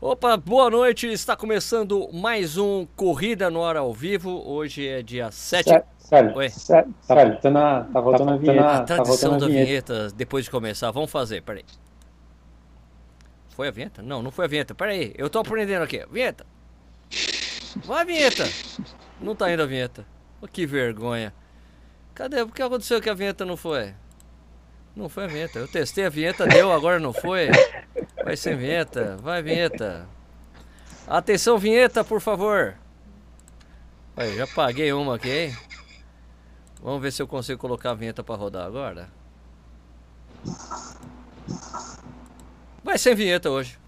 Opa, boa noite. Está começando mais um Corrida no Ar ao Vivo. Hoje é dia 7. Sério, Oi. sério, tá voltando a, tá voltando a vinheta. A tá tradição voltando da a vinheta. vinheta depois de começar. Vamos fazer, peraí. Foi a vinheta? Não, não foi a vinheta. Peraí, eu tô aprendendo aqui. Vinheta. Vai, vinheta. Não tá indo a vinheta. Oh, que vergonha. Cadê? O que aconteceu que a vinheta não foi? Não foi a vinheta. Eu testei a vinheta, deu, agora não foi. Vai sem vinheta. Vai, vinheta. Atenção, vinheta, por favor. Aí, já paguei uma aqui, hein? Vamos ver se eu consigo colocar a vinheta pra rodar agora. Vai sem vinheta hoje.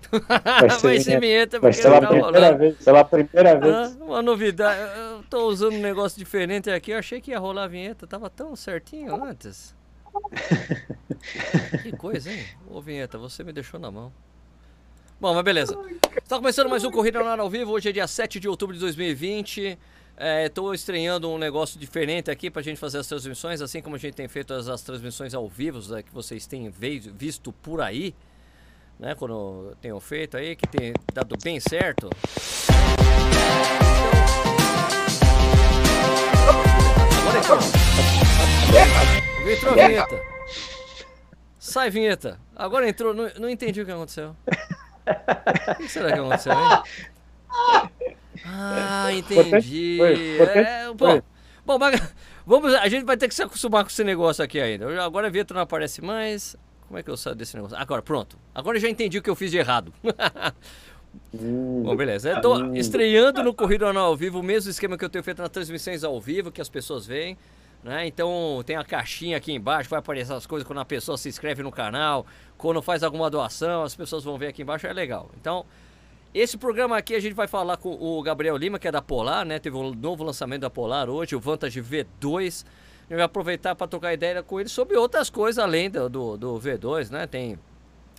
Vai sem vinheta Vai ser pela tá primeira vez. Pela primeira Ah, vez. uma novidade. Eu tô usando um negócio diferente aqui. Eu achei que ia rolar a vinheta. Tava tão certinho antes. Que coisa, hein? Ô, vinheta, você me deixou na mão. Bom, mas beleza. Está começando mais um Corrida no Ar ao Vivo. Hoje é dia 7 de outubro de 2020. Estou estreando um negócio diferente aqui para a gente fazer as transmissões, assim como a gente tem feito as, as transmissões ao vivo, né, que vocês têm visto por aí, né? Quando tenham feito aí, que tem dado bem certo. Agora entrou. Entrou a vinheta. Sai, vinheta. Agora entrou. Não, não entendi o que aconteceu. O que será que aconteceu, hein? Ah, entendi. É, bom, bom, vamos, a gente vai ter que se acostumar com esse negócio aqui ainda. Agora a vinheta não aparece mais. Como é que eu saio desse negócio? Agora, pronto. Agora eu já entendi o que eu fiz de errado. Hum, Bom, beleza. Eu tô estreando no Corrida ao Vivo, o mesmo esquema que eu tenho feito nas transmissões ao vivo, que as pessoas veem. Né? Então tem a caixinha aqui embaixo, vai aparecer as coisas quando a pessoa se inscreve no canal, quando faz alguma doação, as pessoas vão ver aqui embaixo, é legal. Então, esse programa aqui a gente vai falar com o Gabriel Lima, que é da Polar, né? Teve um novo lançamento da Polar hoje, o Vantage V2. A gente vai aproveitar para trocar ideia com ele sobre outras coisas além do, do, do V2, né? Tem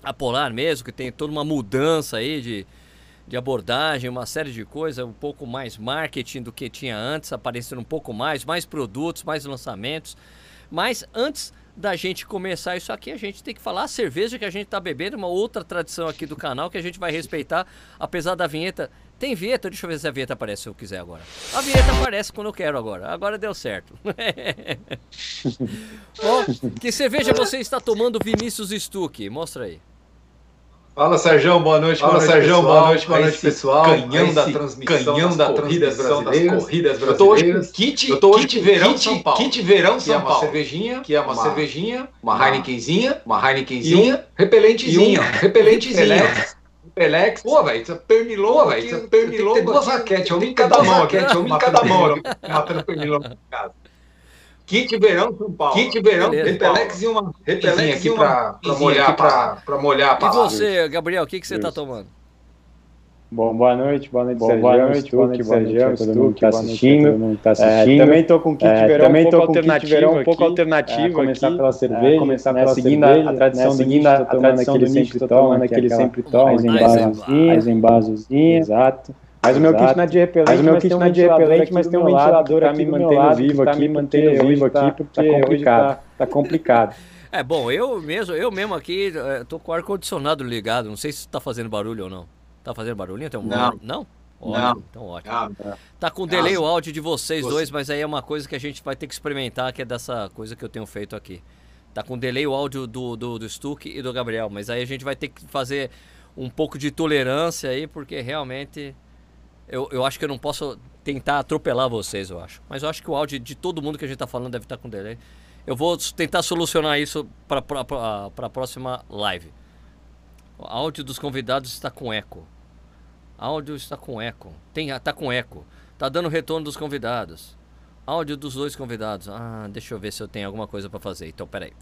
a Polar mesmo, que tem toda uma mudança aí de, de abordagem, uma série de coisas, um pouco mais marketing do que tinha antes, aparecendo um pouco mais, mais produtos, mais lançamentos. Mas antes da gente começar isso aqui, a gente tem que falar a cerveja que a gente tá bebendo, uma outra tradição aqui do canal que a gente vai respeitar, apesar da vinheta. Tem vinheta? Deixa eu ver se a vinheta aparece se eu quiser agora. A vinheta aparece quando eu quero agora. Agora deu certo. Bom, que cerveja você está tomando, Vinícius Stuck? Mostra aí. Fala, Sérgio, boa noite. Fala, boa Sérgio, boa noite, boa Aí noite, pessoal. Canhão Aí da transmissão, canhão das da corridas brasileiras. corridas Eu tô hoje com brasileiras. kit, Eu tô hoje kit verão kit- São Paulo. kit verão que é São uma Paulo. cervejinha, Que é uma cervejinha, uma uma Heinekenzinha, uma e um Heinekenzinha, repelentezinho, um repelentezinho. Repelex. Repelex. Pô, velho, pernilou, velho, pernilou. tem duas raquetes, uma em cada mão aqui, raquetes, uma em cada mão matando pernilongo em casa. Kit verão São Paulo. Kit verão, Beleza. Repelex e uma Repelex e aqui uma- aqui molhar pra molhar a E você, Gabriel, o que, que você tá Isso. tomando? Bom, boa noite, boa noite, Bom, boa noite, boa noite, boa noite Sérgio, a todo Stuck, mundo que tá boa noite a assistindo. todo mundo que tá É, assistindo. também tô com kit É, verão também um tô com kit alternativo verão um pouco aqui. alternativo É, começar aqui. pela É, cerveja, começar né, pela seguindo cerveja, a tradição né, do seguindo nicho, a tomando tradição aquele do sempre nicho, tô toma, tomando que é aquele sempre toma, mais mais embasozinha, mais embasozinha, exato. Mas o meu kit não é de repelente, Mas o meu mas kit tem um não é de ventilador repelente, aqui mas tem um lado ventilador que tá aqui me mantendo vivo tá aqui, me mantendo vivo aqui, porque porque hoje complicado. tá, tá complicado. É, bom, eu mesmo, eu mesmo aqui, eh, tô com o ar-condicionado ligado. Não sei se tá fazendo barulho ou não. Tá fazendo barulhinho? Tem um... Não. Não? Não. Ótimo, então ótimo. Ah, Tá com delay Ah, o áudio de vocês você- dois, mas aí é uma coisa que a gente vai ter que experimentar, que é dessa coisa que eu tenho feito aqui. Tá com delay o áudio do, do, do Stuck e do Gabriel, mas aí a gente vai ter que fazer um pouco de tolerância aí, porque realmente eu, eu acho que eu não posso tentar atropelar vocês, eu acho. Mas eu acho que o áudio de todo mundo que a gente tá falando deve estar com delay. Eu vou tentar solucionar isso para a próxima live. O áudio dos convidados está com eco. Áudio está com eco. Tem, tá com eco. Tá dando retorno dos convidados. Áudio dos dois convidados. Ah, deixa eu ver se eu tenho alguma coisa para fazer. Então, peraí.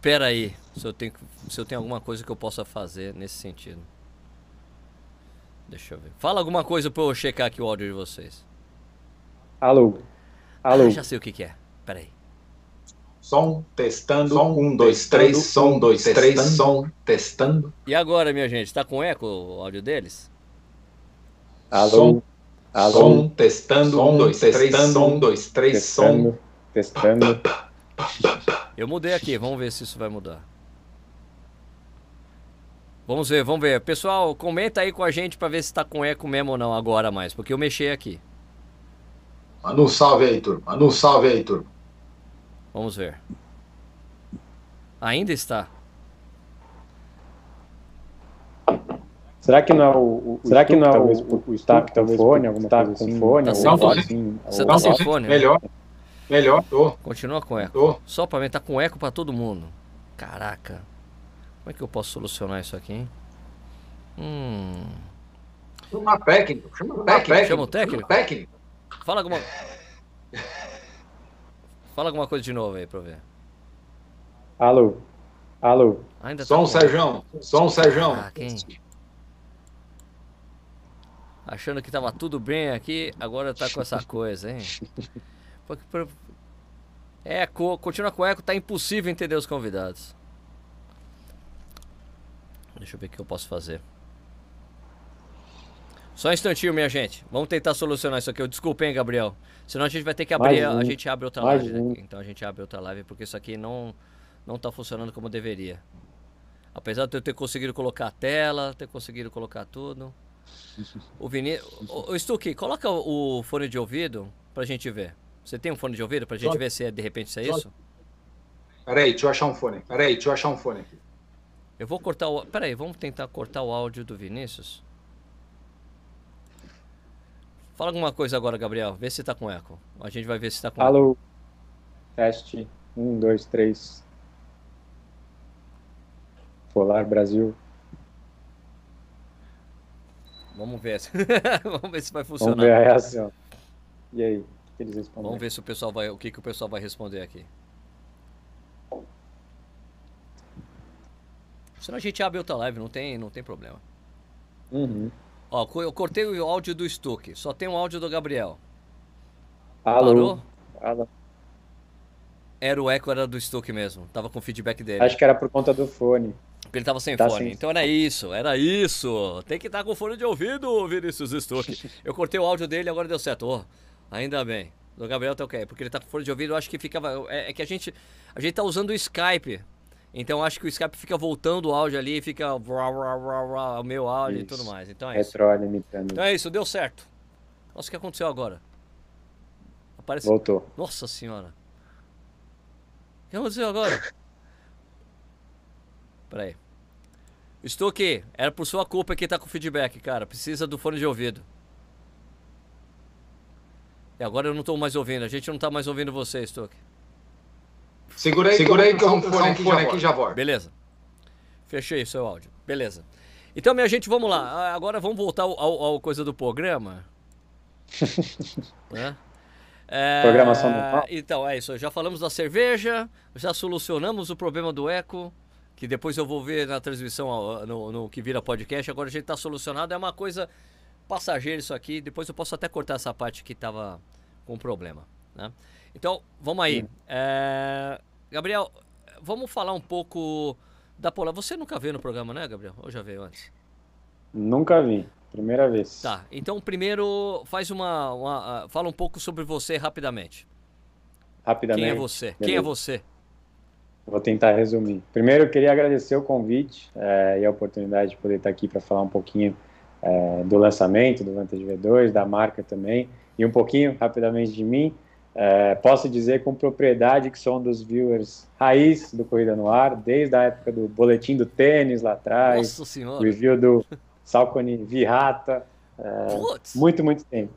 Peraí, se eu tenho se eu tenho alguma coisa que eu possa fazer nesse sentido. Deixa eu ver. Fala alguma coisa para eu checar aqui o áudio de vocês. Alô, alô. Ah, já sei o que, que é. Peraí. Som, testando. Som, um, dois, três. Som, dois, três. testando. Som, testando. E agora, minha gente, tá com eco o áudio deles? Alô, Som, alô, Som, testando. Som, Um, dois, três. testando. Som, um, dois, três. Som. testando, testando. Eu mudei aqui, vamos ver se isso vai mudar. Vamos ver, vamos ver. Pessoal, comenta aí com a gente para ver se tá com eco mesmo ou não agora mais, porque eu mexi aqui. Manda um salve aí, turma. Manda um salve aí, turma. Vamos ver. Ainda está. Será que não é o, o será que não é o, o, o staff com fone, alguma coisa com assim? fone, tá sem fone? Assim, Você tá sem fone? Melhor. Melhor, tô. Continua com eco. Tô. Só pra mim, tá com eco pra todo mundo. Caraca. Como é que eu posso solucionar isso aqui, hein? Hum. Chama o técnico. Chama o técnico. Chama o técnico? técnico. Fala alguma. Fala alguma coisa de novo aí pra eu ver. Alô? Alô? Ainda Som tá um Sérgio. Som um Sérgio. Ah, quem? Achando que tava tudo bem aqui, agora tá com essa coisa, hein? Eco, continua com eco, tá impossível entender os convidados. Deixa eu ver o que eu posso fazer. Só um instantinho, minha gente. Vamos tentar solucionar isso aqui. Desculpa, hein, Gabriel. Senão a gente vai ter que abrir. Um. A gente abre outra Mais live. um. Né? Então a gente abre outra live porque isso aqui não, não tá funcionando como deveria. Apesar de eu ter conseguido colocar a tela, ter conseguido colocar tudo. O Vini... O, o Stuque, coloca o, fone de ouvido pra gente ver. Você tem um fone de ouvido pra gente Só- ver se é, de repente isso é só- isso? Peraí, deixa eu achar um fone. Peraí, deixa eu achar um fone aqui. Eu vou cortar o. Pera aí, vamos tentar cortar o áudio do Vinícius? Fala alguma coisa agora, Gabriel. Vê se tá com eco. A gente vai ver se tá com eco. Alô? Teste. Um, dois, três. Polar Brasil. Vamos ver. se- vamos ver se vai Vamos funcionar. ver a reação. E aí? O que eles respondem? Vamos ver se o pessoal vai. O que, que o pessoal vai responder aqui. Senão a gente abre outra live, não tem, não tem problema. Uhum. Ó, eu cortei o áudio do Stuck. Só tem o áudio do Gabriel. Alô? Parou? Alô? Era o eco, era do Stuck mesmo. Tava com o feedback dele. Acho que era por conta do fone. Porque ele tava sem Tá fone. sem- Então era isso, era isso. Tem que estar com fone de ouvido, Vinícius Stuck. Eu cortei o áudio dele e agora deu certo. Ó, ainda bem. Do Gabriel tá ok. Porque ele tá com fone de ouvido, eu acho que ficava. É, é que a gente. A gente tá usando o Skype. Então acho que o Skype fica voltando o áudio ali, fica vrá, o meu áudio e Isso. tudo mais. Então é isso. Então é isso, deu certo. Nossa, o que aconteceu agora? Apareceu. Voltou. Nossa senhora. O que aconteceu agora? Peraí. Estou aqui. Era por sua culpa que tá com feedback, cara. Precisa do fone de ouvido. E agora eu não tô mais ouvindo. A gente não tá mais ouvindo você, Stuck. Segura aí, Segura aí que eu vou fone aqui, fone aqui já volto. Beleza. Fechei o seu áudio. Beleza. Então, minha gente, vamos lá. Ah, Agora vamos voltar ao, ao- ao coisa do programa. né? É, Programação normal. Então, é isso. Já falamos da cerveja, já solucionamos o problema do eco, que depois eu vou ver na transmissão no, no que vira podcast. Agora a gente tá solucionado. É uma coisa passageira isso aqui. Depois eu posso até cortar essa parte que tava com problema. Né? Então, vamos aí. É, Gabriel, vamos falar um pouco da Polar. Você nunca veio no programa, né, Gabriel? Ou já veio antes? Nunca vi. Primeira vez. Tá. Então, primeiro, faz uma, uma- ah, fala um pouco sobre você rapidamente. Rapidamente. Quem é você? Quem é Beleza. você? Vou tentar resumir. Primeiro, eu queria agradecer o convite eh, e a oportunidade de poder estar aqui para falar um pouquinho eh, do lançamento do Vantage V2, da marca também, e um pouquinho, rapidamente, de mim. Eh, posso dizer com propriedade que sou um dos viewers raiz do Corrida no Ar, desde a época do boletim do tênis lá atrás, Nossa senhora. review do Salcone Virrata, Putz. muito, muito tempo.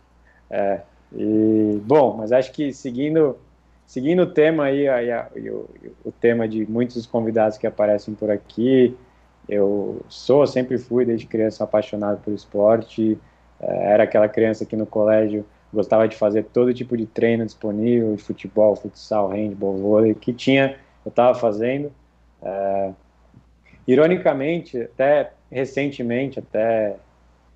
É, e, bom, mas acho que seguindo, seguindo o tema aí, aí a- e o, o tema de muitos dos convidados que aparecem por aqui, eu sou, sempre fui, desde criança, apaixonado por esporte, é, era aquela criança que no colégio gostava de fazer todo tipo de treino disponível, de futebol, futsal, handball, vôlei, que tinha, eu estava fazendo. É, ironicamente, até recentemente, até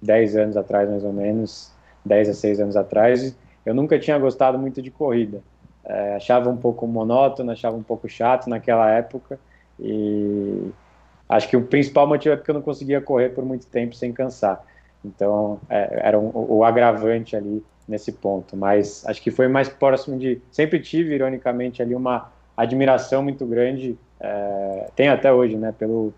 10 anos atrás, mais ou menos, 10 a 6 anos atrás, eu nunca tinha gostado muito de corrida. É, achava um pouco monótono, achava um pouco chato naquela época e acho que o principal motivo é porque eu não conseguia correr por muito tempo sem cansar. Então, é, era um, o agravante ali nesse ponto. Mas acho que foi mais próximo de. Sempre tive, ironicamente, ali uma admiração muito grande, é, tem até hoje, né, pelo,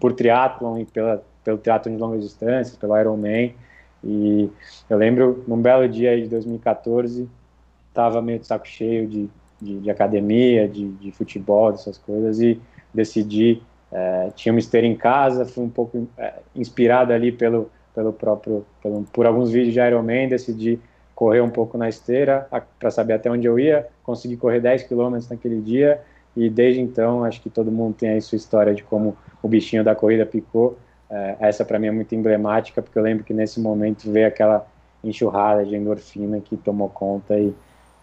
por triatlon e pela, pelo triatlon de longas distâncias, pelo Ironman. E eu lembro, num belo dia de 2014, estava meio de saco cheio de, de, de academia, de, de, futebol, dessas coisas, e decidi, é, tinha uma esteira em casa, fui um pouco é, inspirado ali pelo, pelo próprio, pelo, por alguns vídeos de Ironman, decidi correr um pouco na esteira para saber até onde eu ia, consegui correr 10 quilômetros naquele dia, e desde então acho que todo mundo tem aí sua história de como o bichinho da corrida picou, é, essa para mim é muito emblemática, porque eu lembro que nesse momento veio aquela enxurrada de endorfina que tomou conta e,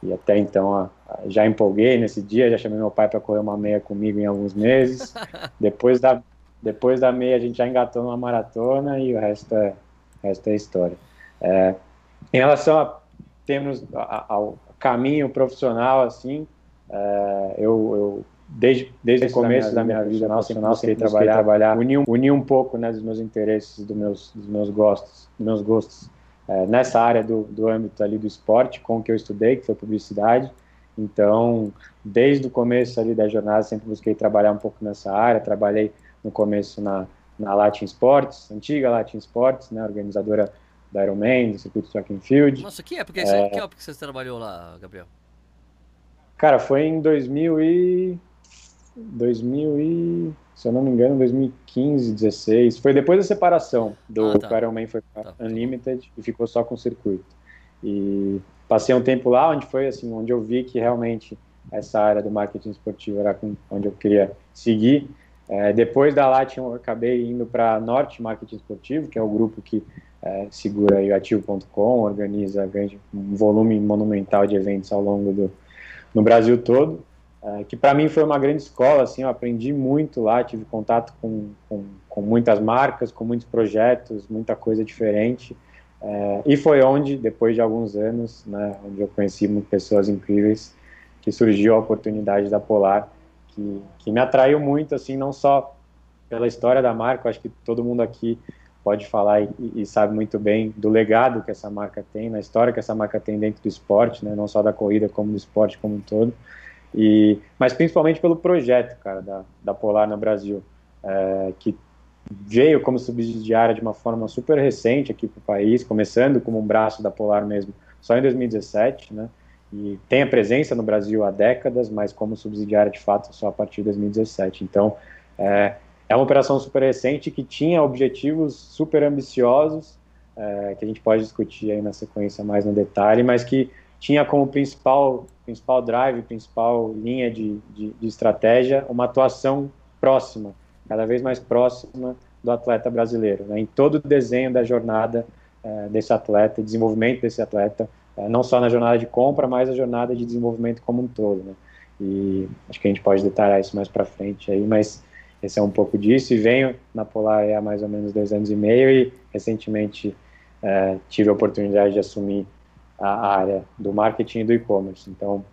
e até então a, a, já empolguei nesse dia, já chamei meu pai para correr uma meia comigo em alguns meses. depois da depois da meia a gente já engatou numa maratona e o resto é, o resto é história. É, em relação a termos ao caminho profissional assim, é, eu, eu desde, desde o começo da minha, vida profissional, sempre trabalhar, trabalhar unir, unir um pouco né, dos meus interesses, dos meus, dos meus gostos, dos meus gostos é, nessa área do, do âmbito ali do esporte, com o que eu estudei, que foi publicidade. Então, desde o começo ali da jornada, sempre busquei trabalhar um pouco nessa área. Trabalhei no começo na, na Latin Sports, antiga Latin Sports, né, organizadora da Ironman, do circuito Track and Field. Nossa, que época, é, que época você trabalhou lá, Gabriel? Cara, foi em 2000 e 2000 e, se eu não me engano, 2015, 16. Foi depois da separação do ah, tá. Iron Man foi tá. Unlimited e ficou só com o circuito. E passei um tempo lá onde foi assim, onde eu vi que realmente essa área do marketing esportivo era onde eu queria seguir. É, depois da Latium, eu acabei indo para Norte Marketing Esportivo, que é o grupo que é, segura o ativo.com, organiza um volume monumental de eventos ao longo do no Brasil todo. É, que para mim foi uma grande escola, assim, eu aprendi muito lá, tive contato com, com, com muitas marcas, com muitos projetos, muita coisa diferente, é, e foi onde, depois de alguns anos, né, onde eu conheci pessoas incríveis, que surgiu a oportunidade da Polar, que, que me atraiu muito, assim, não só pela história da marca, acho que todo mundo aqui pode falar e, e, sabe muito bem do legado que essa marca tem, na história que essa marca tem dentro do esporte, né, não só da corrida, como do esporte como um todo. E, mas principalmente pelo projeto, cara, da, da Polar no Brasil, é, que veio como subsidiária de uma forma super recente aqui para o país, começando como um braço da Polar mesmo, só em 2017, né? E tem a presença no Brasil há décadas, mas como subsidiária de fato só a partir de 2017. Então, é, é uma operação super recente que tinha objetivos super ambiciosos, é, que a gente pode discutir aí na sequência mais no detalhe, mas que tinha como principal, principal drive, principal linha de, de, de estratégia uma atuação próxima, cada vez mais próxima do atleta brasileiro, né? em todo o desenho da jornada é, desse atleta, desenvolvimento desse atleta, é, não só na jornada de compra, mas na jornada de desenvolvimento como um todo. Né? E acho que a gente pode detalhar isso mais para frente aí, mas esse é um pouco disso. E venho na Polar há mais ou menos dois anos e meio e recentemente é, tive a oportunidade de assumir a área do marketing e do e-commerce. Então,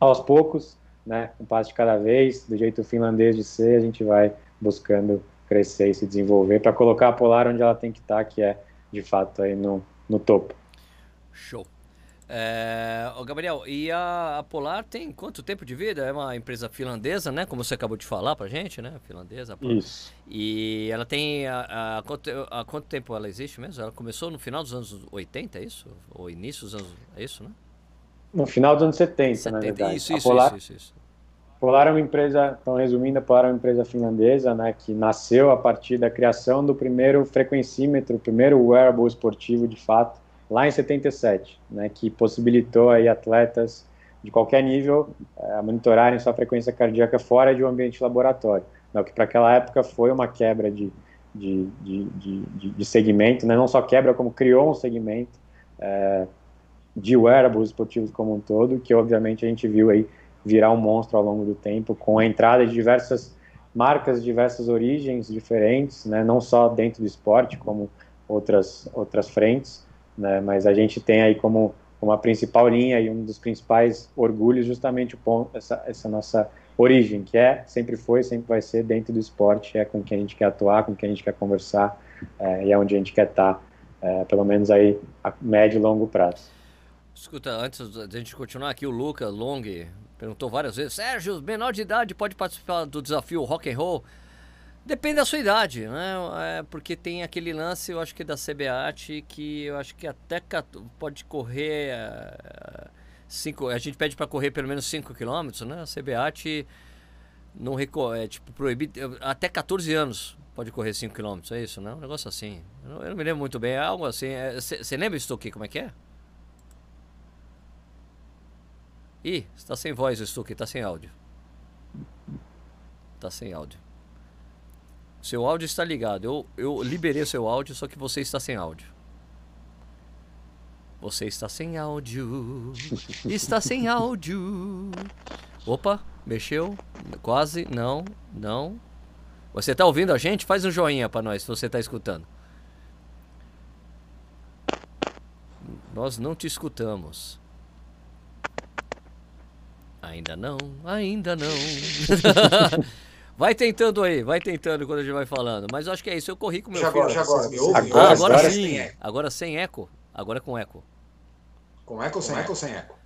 aos poucos, né, um passo de cada vez, do jeito finlandês de ser, a gente vai buscando crescer e se desenvolver para colocar a Polar onde ela tem que estar, tá, que é de fato aí no, no topo. Show. É, Gabriel, e a, a, Polar tem quanto tempo de vida? É uma empresa finlandesa, né? Como você acabou de falar pra gente, né? Finlandesa. Isso. E ela tem. Quanto, a quanto tempo ela existe mesmo? Ela começou no final dos anos 80, é isso? Ou início dos anos. É isso, né? No final dos anos 70, 70 na verdade. Isso, isso, Polar, isso, isso, isso. Polar é uma empresa, então resumindo, a Polar é uma empresa finlandesa, né? Que nasceu a partir da criação do primeiro frequencímetro, o primeiro wearable esportivo de fato lá em 77, né, que possibilitou aí atletas de qualquer nível é, monitorarem sua frequência cardíaca fora de um ambiente laboratório, né, o que para aquela época foi uma quebra de, de, de, de, de segmento, né, não só quebra, como criou um segmento é, de wearables esportivos como um todo, que obviamente a gente viu aí virar um monstro ao longo do tempo, com a entrada de diversas marcas de diversas origens diferentes, né, não só dentro do esporte, como outras, outras frentes, né? Mas a gente tem aí como uma principal linha e um dos principais orgulhos justamente o ponto, essa, essa nossa origem, que é, sempre foi, sempre vai ser dentro do esporte, é com quem a gente quer atuar, com quem a gente quer conversar é, e é onde a gente quer estar, é, pelo menos aí a médio e longo prazo. Escuta, antes da gente continuar aqui, o Luca Long perguntou várias vezes, Sérgio, menor de idade pode participar do desafio rock and roll? Depende da sua idade, né? É porque tem aquele lance, eu acho que da CBAT, que eu acho que até pode correr. Uh, cinco, a gente pede para correr pelo menos 5 km, né? A CBAT não é tipo proibido. Até 14 anos pode correr 5 km, é isso, né? Um negócio assim. Eu não, eu não me lembro muito bem, é algo assim. Você é, lembra isso aqui, como é que é? Ih, está sem voz o Stuque, está sem áudio. Está sem áudio. Seu áudio está ligado. Eu, eu liberei seu áudio, só que você está sem áudio. Você está sem áudio. Está sem áudio. Opa, mexeu? Quase. Não, não. Você está ouvindo a gente? Faz um joinha para nós se você está escutando. Nós não te escutamos. Ainda não, ainda não. Vai tentando aí, vai tentando quando a gente vai falando. Mas eu acho que é isso. Eu corri com meu já filho. Agora, já agora, me ouve? Agora, agora, agora sim. Agora sem eco. Agora com eco. Com eco ou sem eco? sem eco?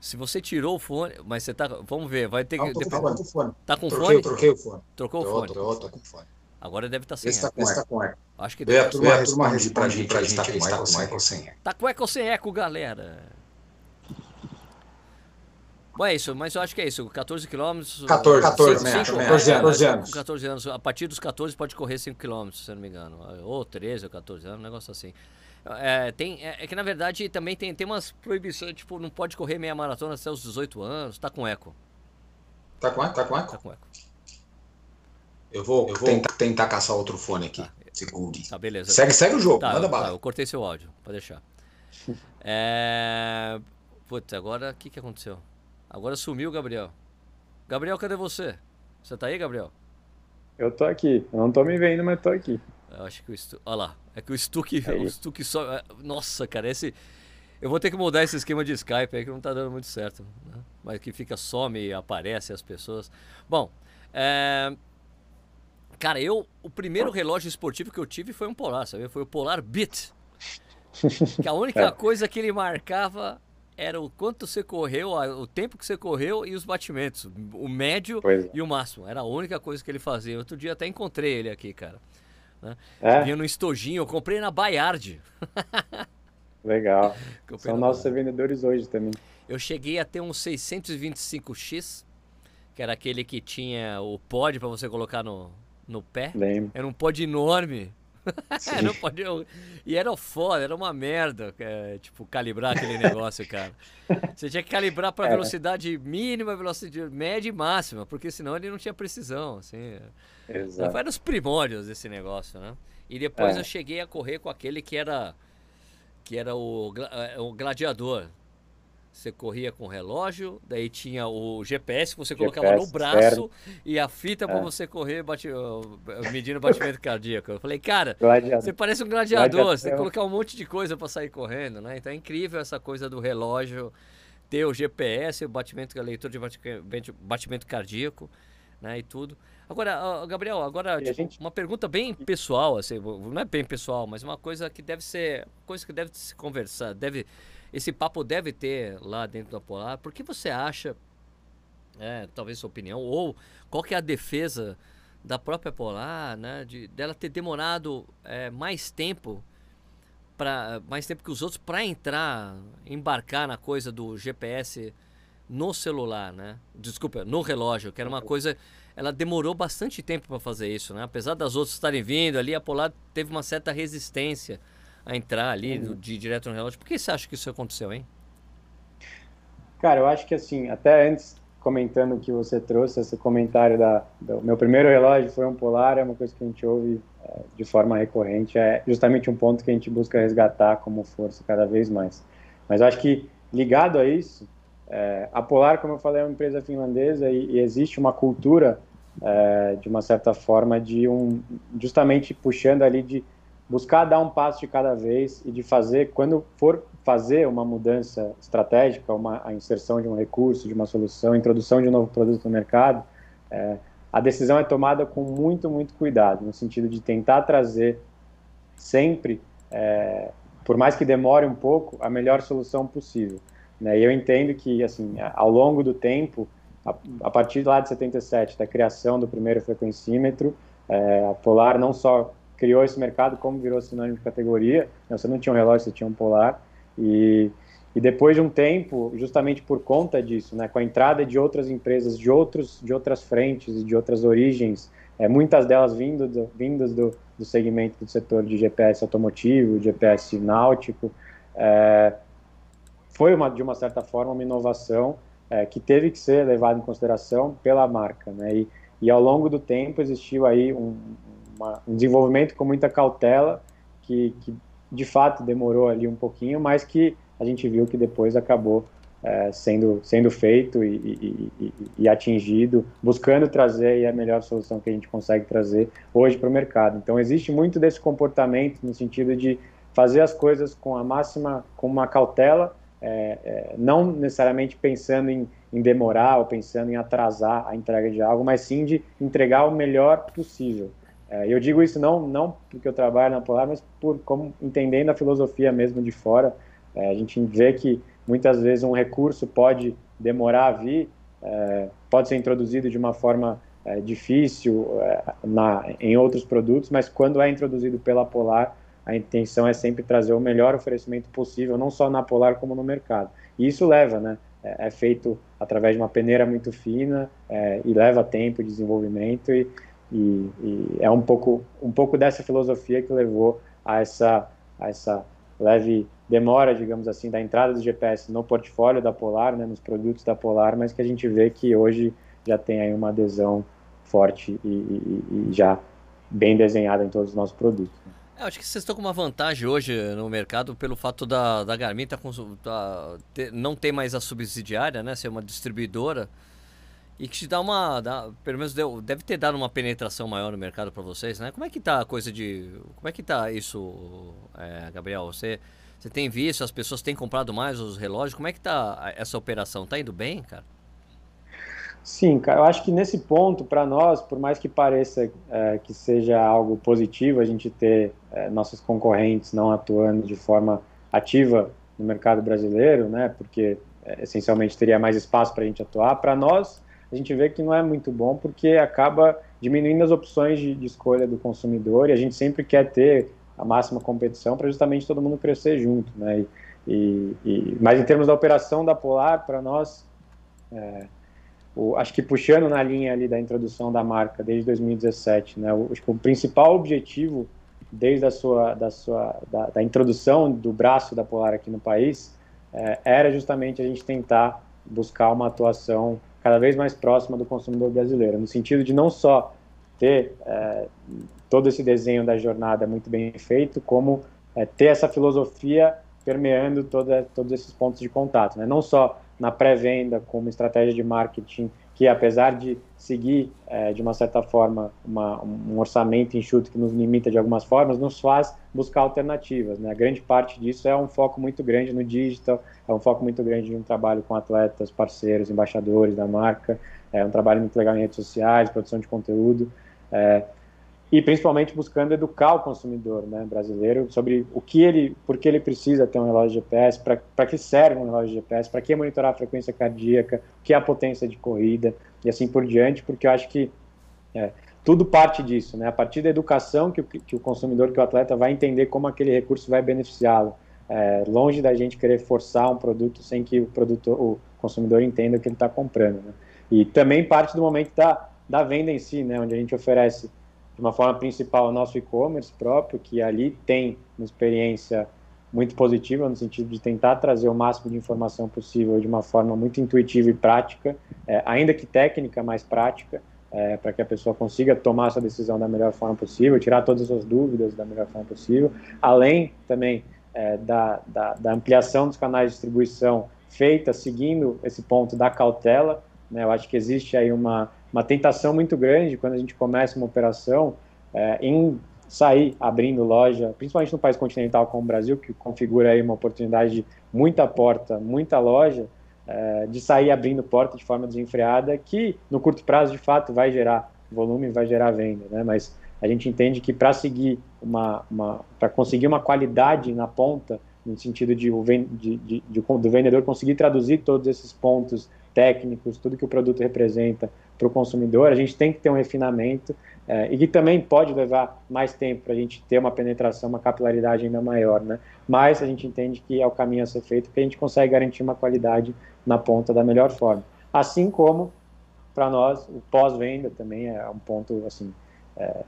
Se você tirou o fone, mas você tá. Vamos ver, vai ter que. Não, tô, depois... com fone. Tá com troquei, fone? Troquei o fone. Trocou tô, o fone? Tô, tô, com fone. Agora deve estar tá sem esse eco. Tá com, tá com eco. Acho que deve estar. A turma, a turma responde pra gente, pra gente, tá com eco ou sem eco. Tá com eco ou sem eco, galera? Bom, é isso, mas eu acho que é isso. 14 quilômetros. 14, 14, 5, 5, 14 anos. 14 anos. 14 anos. A partir dos 14 pode correr 5 quilômetros, se eu não me engano. Ou 13 ou 14 anos, um negócio assim. É, tem, é, é, que na verdade também tem, tem umas proibições, tipo, não pode correr meia maratona até os 18 anos, tá com eco. Tá com eco? Tá com eco? Tá com eco. Eu vou, eu vou tentar, tentar caçar outro fone aqui. Tá. Segure. Tá, beleza. Segue, segue o jogo, tá, manda tá, bala. eu cortei seu áudio, pode deixar. é... Putz, agora o que, que aconteceu? Agora sumiu Gabriel. Gabriel, cadê você? Você tá aí, Gabriel? Eu tô aqui. Eu não tô me vendo, mas tô aqui. Eu acho que o Stuck. Olha lá. É que o Stuck. o Stuck só. É, nossa, cara, esse. Eu vou ter que mudar esse esquema de Skype aí que não tá dando muito certo. Né? Mas que fica some e aparece as pessoas. Bom, é... Cara, eu. O primeiro relógio esportivo que eu tive foi um Polar, sabe? Foi o Polar Beat. Que a única é. coisa que ele marcava era o quanto você correu, o tempo que você correu e os batimentos. O médio é. e o máximo. Era a única coisa que ele fazia. Outro dia até encontrei ele aqui, cara. Né? É? Vinha no estojinho, eu comprei na Bayard. Legal. São nossos vendedores hoje também. Eu cheguei a ter um 625X, que era aquele que tinha o pod para você colocar no, no pé. Lembro. Era um pod enorme. não pode, e era foda, era uma merda, é, tipo, calibrar aquele negócio, cara. Você tinha que calibrar para velocidade mínima, velocidade média e máxima, porque senão ele não tinha precisão, assim. Exato. Foi nos primórdios desse negócio, né? E depois é. eu cheguei a correr com aquele que era que era o, é, o gladiador. Você corria com o relógio, daí tinha o GPS que você colocava GPS, no braço e a fita para é. você correr bate, medindo o batimento cardíaco. Eu falei, cara, gladiador. você parece um gladiador, gladiador, você tem que colocar um monte de coisa para sair correndo, né? Então é incrível essa coisa do relógio ter o GPS, o batimento, a leitura de batimento, batimento cardíaco, né? E tudo. Agora, Gabriel, agora tipo, gente... uma pergunta bem pessoal, assim, não é bem pessoal, mas uma coisa que deve ser, coisa que deve se conversar, deve esse papo deve ter lá dentro da Polar. Por que você acha, é, talvez sua opinião, ou qual que é a defesa da própria Polar, né, de dela ter demorado é, mais tempo para mais tempo que os outros para entrar, embarcar na coisa do GPS no celular, né? Desculpa, no relógio, que era uma coisa, ela demorou bastante tempo para fazer isso, né? Apesar das outras estarem vindo ali, a Polar teve uma certa resistência a entrar ali uhum. de direto no relógio. Por que você acha que isso aconteceu, hein? Cara, eu acho que assim, até antes, comentando que você trouxe, esse comentário da, do meu primeiro relógio foi um Polar, é uma coisa que a gente ouve é, de forma recorrente, é justamente um ponto que a gente busca resgatar como força cada vez mais. Mas eu acho que ligado a isso, é, a Polar, como eu falei, é uma empresa finlandesa e, e existe uma cultura, é, de uma certa forma, de um, justamente puxando ali de buscar dar um passo de cada vez e de fazer, quando for fazer uma mudança estratégica, uma, a inserção de um recurso, de uma solução, introdução de um novo produto no mercado, é, a decisão é tomada com muito, muito cuidado, no sentido de tentar trazer sempre, é, por mais que demore um pouco, a melhor solução possível. Né? E eu entendo que, assim, ao longo do tempo, a, a partir lá de 77, da criação do primeiro frequencímetro, É, a Polar não só criou esse mercado, como virou sinônimo de categoria. Você não tinha um relógio, você tinha um Polar. E, e depois de um tempo, justamente por conta disso, né, com a entrada de outras empresas de, outros, de outras frentes e de outras origens, é, muitas delas vindo do, vindas do, do segmento do setor de GPS automotivo, GPS náutico, é, foi uma, de uma certa forma uma inovação é, que teve que ser levada em consideração pela marca, né? E, e ao longo do tempo existiu aí um, uma, um desenvolvimento com muita cautela que, que, de fato demorou ali um pouquinho, mas que a gente viu que depois acabou é, sendo, sendo feito e, e, e, e, atingido, buscando trazer a melhor solução que a gente consegue trazer hoje para o mercado. Então existe muito desse comportamento no sentido de fazer as coisas com a máxima, com uma cautela, é, é, não necessariamente pensando em, em, demorar ou pensando em atrasar a entrega de algo, mas sim de entregar o melhor possível. É, eu digo isso não, não porque eu trabalho na Polar, mas por como entendendo a filosofia mesmo de fora. É, a gente vê que muitas vezes um recurso pode demorar a vir, é, pode ser introduzido de uma forma é, difícil na, em outros produtos, mas quando é introduzido pela Polar, a intenção é sempre trazer o melhor oferecimento possível, não só na Polar como no mercado. E isso leva, né? É, é feito através de uma peneira muito fina é, e leva tempo de desenvolvimento e, e, e, é um pouco um pouco dessa filosofia que levou a essa a essa leve demora, digamos assim, da entrada do GPS no portfólio da Polar, né, nos produtos da Polar, mas que a gente vê que hoje já tem aí uma adesão forte e, e, e já bem desenhada em todos os nossos produtos. Né. Eu acho que vocês estão com uma vantagem hoje no mercado pelo fato da, da Garmin tá, tá, ter, não ter mais a subsidiária, né? Ser uma distribuidora. E que te dá uma. Dá, pelo menos deu, deve ter dado uma penetração maior no mercado para vocês, né? Como é que tá a coisa de. Como é que tá isso, é, Gabriel? Você, você tem visto, as pessoas têm comprado mais os relógios? Como é que tá essa operação? Tá indo bem, cara? Sim, cara, eu acho que nesse ponto, para nós, por mais que pareça é, que seja algo positivo a gente ter é, nossos concorrentes não atuando de forma ativa no mercado brasileiro, né, porque é, essencialmente teria mais espaço para a gente atuar, para nós, a gente vê que não é muito bom porque acaba diminuindo as opções de, de escolha do consumidor e a gente sempre quer ter a máxima competição para justamente todo mundo crescer junto, né, e, e, mas em termos da operação da Polar, para nós, é, o, acho que puxando na linha ali da introdução da marca desde 2017, né, o, que o principal objetivo desde a sua, da, sua da, da introdução do braço da Polar aqui no país é, era justamente a gente tentar buscar uma atuação cada vez mais próxima do consumidor brasileiro, no sentido de não só ter é, todo esse desenho da jornada muito bem feito, como é, ter essa filosofia permeando toda, todos esses pontos de contato, né? não só na pré-venda como estratégia de marketing que apesar de seguir é, de uma certa forma uma, um orçamento enxuto que nos limita de algumas formas, nos faz buscar alternativas. Né? A grande parte disso é um foco muito grande no digital, é um foco muito grande de um trabalho com atletas, parceiros, embaixadores da marca, é um trabalho muito legal em redes sociais, produção de conteúdo. É, e principalmente buscando educar o consumidor né, brasileiro sobre o que ele, por que ele precisa ter um relógio GPS, para que serve um relógio GPS, para que monitorar a frequência cardíaca, o que é a potência de corrida e assim por diante, porque eu acho que é, tudo parte disso, né, a partir da educação que o, que o consumidor, que o atleta vai entender como aquele recurso vai beneficiá-lo, é, longe da gente querer forçar um produto sem que o produtor, o consumidor entenda o que ele está comprando. Né? E também parte do momento da, da venda em si, né, onde a gente oferece de uma forma principal o nosso e-commerce próprio, que ali tem uma experiência muito positiva no sentido de tentar trazer o máximo de informação possível de uma forma muito intuitiva e prática, é, ainda que técnica, mas prática, é, para que a pessoa consiga tomar essa decisão da melhor forma possível, tirar todas as suas dúvidas da melhor forma possível, além também é, da, da, da, ampliação dos canais de distribuição feita seguindo esse ponto da cautela. Né, eu acho que existe aí uma uma tentação muito grande quando a gente começa uma operação é, em sair abrindo loja, principalmente no país continental como o Brasil, que configura aí uma oportunidade de muita porta, muita loja, é, de sair abrindo porta de forma desenfreada, que no curto prazo de fato vai gerar volume, vai gerar venda, né? Mas a gente entende que para seguir uma, uma para conseguir uma qualidade na ponta no sentido de, de, de, de, do vendedor conseguir traduzir todos esses pontos técnicos, tudo que o produto representa para o consumidor, a gente tem que ter um refinamento é, e que também pode levar mais tempo para a gente ter uma penetração, uma capilaridade ainda maior, né? Mas a gente entende que é o caminho a ser feito, porque a gente consegue garantir uma qualidade na ponta da melhor forma. Assim como para nós o pós-venda também é um ponto assim é,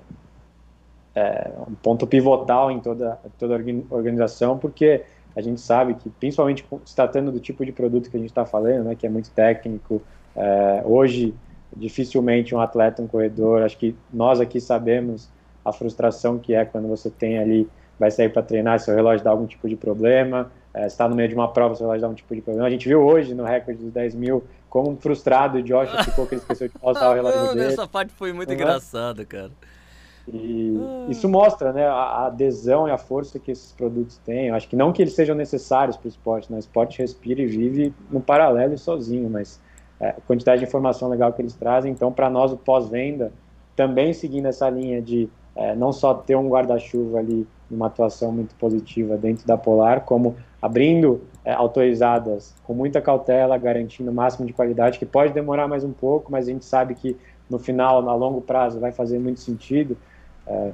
é um ponto pivotal em toda toda a organização, porque a gente sabe que, principalmente se tratando do tipo de produto que a gente está falando, né, que é muito técnico, é, hoje dificilmente um atleta, um corredor, acho que nós aqui sabemos a frustração que é quando você tem ali, vai sair para treinar, seu relógio dá algum tipo de problema, é, está no meio de uma prova, seu relógio dá um tipo de problema. A gente viu hoje no recorde dos 10 mil como frustrado o Josh ficou que ele esqueceu de passar o relógio dele. Essa parte foi muito engraçada, cara. E ah. isso mostra né, a adesão e a força que esses produtos têm. Eu acho que não que eles sejam necessários para o esporte, né? o esporte respira e vive no paralelo e sozinho, mas é, a quantidade de informação legal que eles trazem. Então, para nós, o pós-venda, também seguindo essa linha de é, não só ter um guarda-chuva ali, uma atuação muito positiva dentro da Polar, como abrindo é, autorizadas com muita cautela, garantindo o máximo de qualidade, que pode demorar mais um pouco, mas a gente sabe que no final, a longo prazo, vai fazer muito sentido é,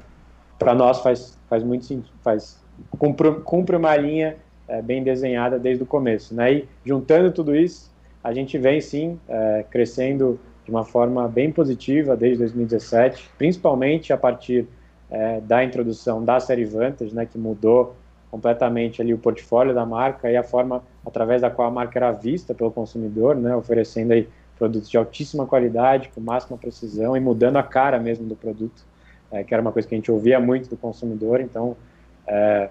para nós faz, faz muito sentido, faz, cumpre, cumpre uma linha é, bem desenhada desde o começo. Né? E juntando tudo isso, a gente vem sim é, crescendo de uma forma bem positiva desde 2017, principalmente a partir é, da introdução da série Vantage, né, que mudou completamente ali o portfólio da marca e a forma através da qual a marca era vista pelo consumidor, né, oferecendo aí produtos de altíssima qualidade, com máxima precisão e mudando a cara mesmo do produto é, que era uma coisa que a gente ouvia muito do consumidor. Então, é,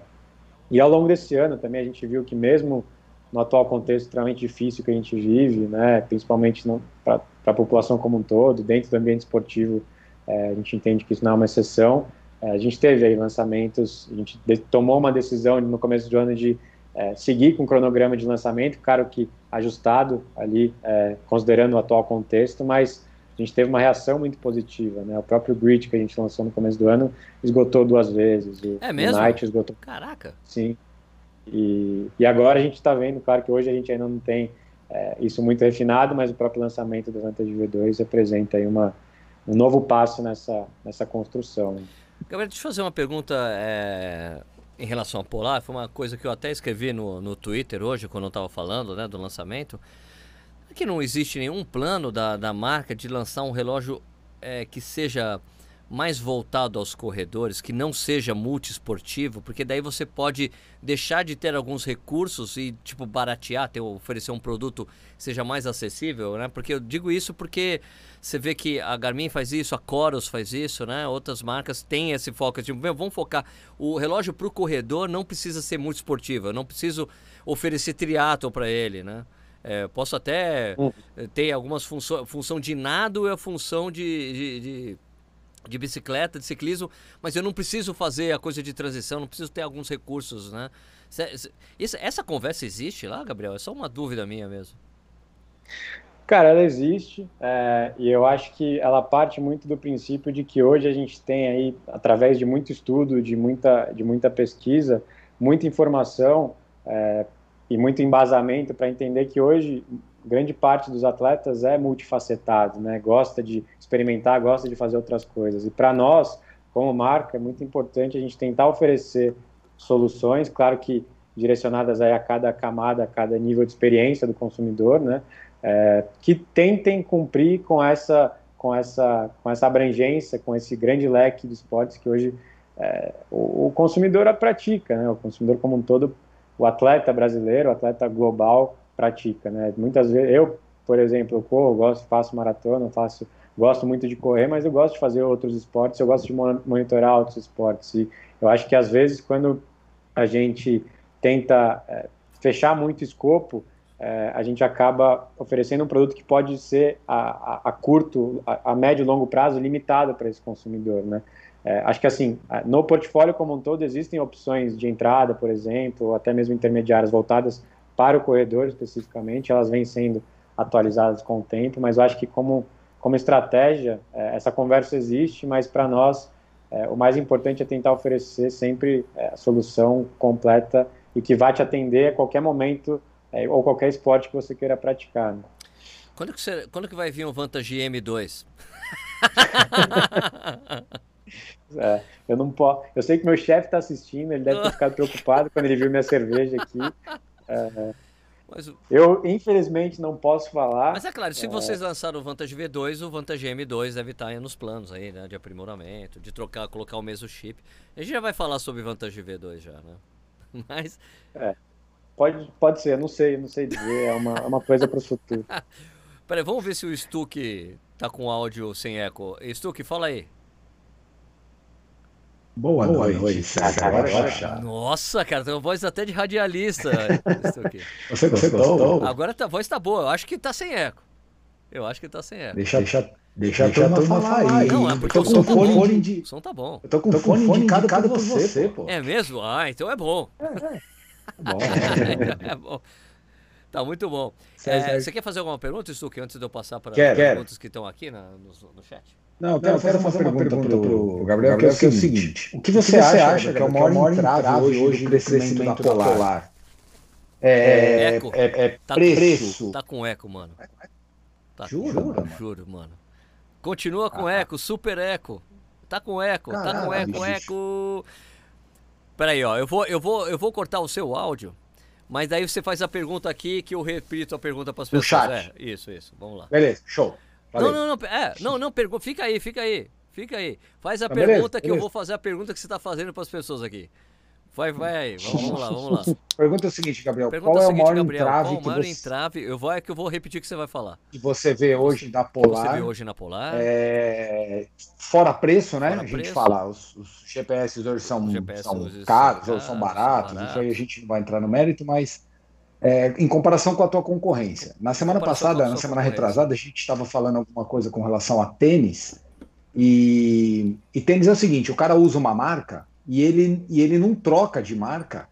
e ao longo desse ano também a gente viu que mesmo no atual contexto extremamente difícil que a gente vive, né, principalmente para a população como um todo, dentro do ambiente esportivo, é, a gente entende que isso não é uma exceção. É, a gente teve aí lançamentos, a gente tomou uma decisão no começo do ano de é, seguir com o cronograma de lançamento, claro que ajustado ali, é, considerando o atual contexto, mas a gente teve uma reação muito positiva, né? O próprio Grid que a gente lançou no começo do ano esgotou duas vezes. O, é mesmo? Night esgotou. Caraca! Sim. E, e agora a gente está vendo, claro que hoje a gente ainda não tem é, isso muito refinado, mas o próprio lançamento do Vantage V2 representa aí uma, um novo passo nessa, nessa construção. Gabriel, deixa eu fazer uma pergunta é, em relação a Polar. Foi uma coisa que eu até escrevi no, no Twitter hoje, quando eu estava falando né, do lançamento que não existe nenhum plano da, da marca de lançar um relógio é, que seja mais voltado aos corredores, que não seja multiesportivo, porque daí você pode deixar de ter alguns recursos e tipo baratear, ter, oferecer um produto que seja mais acessível, né? Porque eu digo isso porque você vê que a Garmin faz isso, a Coros faz isso, né? Outras marcas têm esse foco, tipo, meu, vamos focar o relógio para o corredor não precisa ser muito esportivo, eu não preciso oferecer triatlo para ele, né? É, posso até hum. ter algumas funções, função de nado e a função de, de, de, de, bicicleta, de ciclismo, mas eu não preciso fazer a coisa de transição, não preciso ter alguns recursos, né? Essa, essa conversa existe lá, Gabriel? É só uma dúvida minha mesmo. Cara, ela existe é, e eu acho que ela parte muito do princípio de que hoje a gente tem aí, através de muito estudo, de muita, de muita pesquisa, muita informação é, e muito embasamento para entender que hoje grande parte dos atletas é multifacetado, né? Gosta de experimentar, gosta de fazer outras coisas. E para nós, como marca, é muito importante a gente tentar oferecer soluções, claro que direcionadas aí a cada camada, a cada nível de experiência do consumidor, né? É, que tentem cumprir com essa, com essa, com essa abrangência, com esse grande leque de esportes que hoje é, o, o consumidor pratica, né? O consumidor como um todo o atleta brasileiro, o atleta global pratica, né? Muitas vezes eu, por exemplo, eu corro, gosto, faço maratona, faço, gosto muito de correr, mas eu gosto de fazer outros esportes, eu gosto de monitorar outros esportes. E eu acho que às vezes quando a gente tenta é, fechar muito escopo, é, a gente acaba oferecendo um produto que pode ser a, a, a curto, a, a, médio e longo prazo limitado para esse consumidor, né? É, acho que assim, no portfólio como um todo existem opções de entrada, por exemplo, ou até mesmo intermediárias voltadas para o corredor especificamente, elas vêm sendo atualizadas com o tempo, mas eu acho que como, como estratégia, é, essa conversa existe, mas para nós é, o mais importante é tentar oferecer sempre é, a solução completa e que vai te atender a qualquer momento é, ou qualquer esporte que você queira praticar. Né? Quando, que você, quando que vai vir o Vantage M2? é, eu não posso. Eu sei que meu chefe está assistindo, ele deve ter ficado preocupado quando ele viu minha cerveja aqui. É, mas, eu, infelizmente, não posso falar. Mas é claro, se é... vocês lançaram o Vantage V2, o Vantage M2 deve estar nos planos aí, né? De aprimoramento, de trocar, colocar o mesmo chip. A gente já vai falar sobre Vantage V2 já, né? Mas. É. Pode, pode ser, não sei, não sei dizer. É uma, é uma coisa para o futuro. Peraí, vamos ver se o Stuck tá com áudio sem eco. Stuck, fala aí. Boa, Boa noite. noite. Agora, Nossa, cara, tem uma voz até de radialista. Você gostou? Agora tá, a voz tá boa. Eu acho que tá sem eco. Eu acho que tá sem eco. Deixa, deixa, deixa, deixa a turma falar aí. Não, é porque eu tô com o fone, fone de... O som tá bom. Eu tô com, tô com fone, fone indicado, indicado por você, você, pô. É mesmo? Ah, então é bom. É, é. Bom, é. é bom. Tá muito bom. É, você quer fazer alguma pergunta, Stuque, antes de eu passar para as perguntas que estão aqui na, no, no chat? Não, eu quero, Não, eu quero fazer, fazer, uma pergunta, pergunta para o Gabriel, Gabriel, que é o seguinte: o que você, você acha, acha que é o maior, maior entrave hoje, hoje do crescimento, da Polar? polar? É, é, eco. é, é tá preço. Tá com eco, mano. Tá, juro, mano. Juro, mano. Continua com ah. eco, super eco. Tá com eco, Caralho, tá com eco, bicho. eco. Peraí, ó, eu vou, eu, vou, eu vou cortar o seu áudio, mas daí você faz a pergunta aqui que eu repito a pergunta para as pessoas. No chat. É, isso, isso. Vamos lá. Beleza, show. Não, não, não, é, não, não, pergunta, fica aí, fica aí, fica aí. Faz a tá, pergunta beleza, que beleza. eu vou fazer a pergunta que você está fazendo para as pessoas aqui. Vai, vai aí, vamos, lá, vamos lá. Pergunta é o seguinte, Gabriel, pergunta qual é o maior Gabriel, entrave qual o maior você... entrave, eu vou, é que eu vou repetir o que você vai falar. Que você vê hoje da Polar. Você vê hoje na Polar. É... Fora preço, né? Fora a gente preço. fala, os, os GPS hoje são, GPS são hoje caros, ou são baratos, baratos, isso aí a gente não vai entrar no mérito, mas é, em comparação com a tua concorrência. Na semana passada, na semana retrasada, a gente estava falando alguma coisa com relação a tênis. E, e tênis é o seguinte: o cara usa uma marca e ele, e ele não troca de marca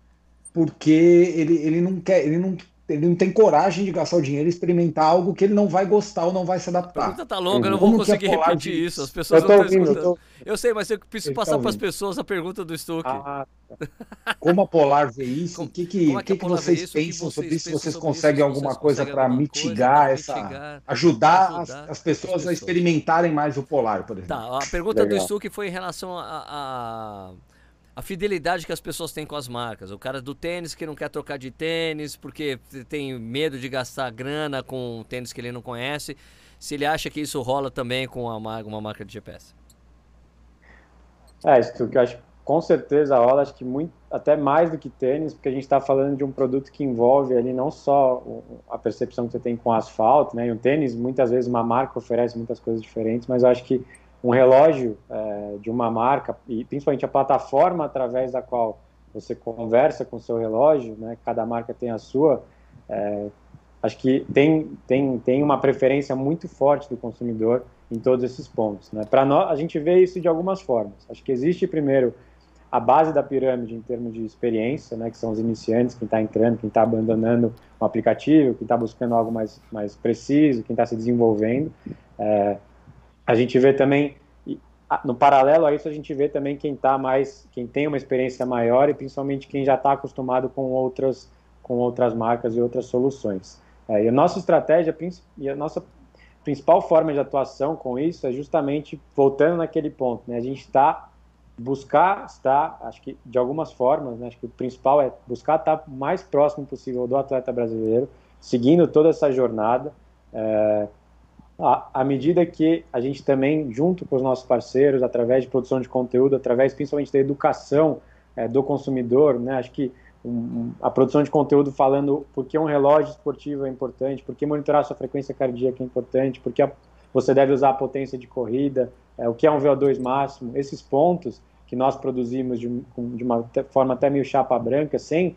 porque ele, ele não quer, ele não ele não tem coragem de gastar o dinheiro e experimentar algo que ele não vai gostar ou não vai se adaptar. A pergunta tá longa, eu não vou Como conseguir repetir de... isso. As pessoas eu não estão escutando. Eu, tô... eu, sei, mas eu preciso passar para as pessoas a pergunta do Stuck. Ah, tá. Como a Polar vê isso? O que, que, é que, que, vocês isso? pensam sobre isso? Vocês conseguem alguma coisa para mitigar essa. Mitigar, ajudar, ajudar as, as, pessoas as, pessoas a experimentarem mais o Polar, por exemplo. Tá, a pergunta Legal. do Stuck foi em relação a... a a fidelidade que as pessoas têm com as marcas. O cara do tênis que não quer trocar de tênis porque tem medo de gastar grana com um tênis que ele não conhece. Se ele acha que isso rola também com uma, uma marca de GPS. É, isso que eu acho com certeza rola, acho que muito, até mais do que tênis, porque a gente está falando de um produto que envolve ali não só a percepção que você tem com asfalto, né? E um tênis, muitas vezes uma marca oferece muitas coisas diferentes, mas eu acho que um relógio é, de uma marca e principalmente a plataforma através da qual você conversa com o seu relógio, né? Cada marca tem a sua. É, acho que tem, tem, tem uma preferência muito forte do consumidor em todos esses pontos. Né? Para nós, a gente vê isso de algumas formas. Acho que existe primeiro a base da pirâmide em termos de experiência, né, que são os iniciantes, quem está entrando, quem está abandonando o aplicativo, quem está buscando algo mais, mais preciso, quem está se desenvolvendo. É, a gente vê também no paralelo a isso a gente vê também quem tá mais quem tem uma experiência maior e principalmente quem já está acostumado com outras com outras marcas e outras soluções. É, e a nossa estratégia e a nossa principal forma de atuação com isso é justamente voltando naquele ponto né? A gente está buscar estar acho que de algumas formas né, acho que o principal é buscar estar mais próximo possível do atleta brasileiro seguindo toda essa jornada é, à medida que a gente também, junto com os nossos parceiros, através de produção de conteúdo, através principalmente da educação é, do consumidor, né, acho que um, a produção de conteúdo falando por que um relógio esportivo é importante, por que monitorar sua frequência cardíaca é importante, por que a, você deve usar a potência de corrida, é, o que é um VO2 máximo, esses pontos que nós produzimos de, de uma forma até meio chapa branca, sem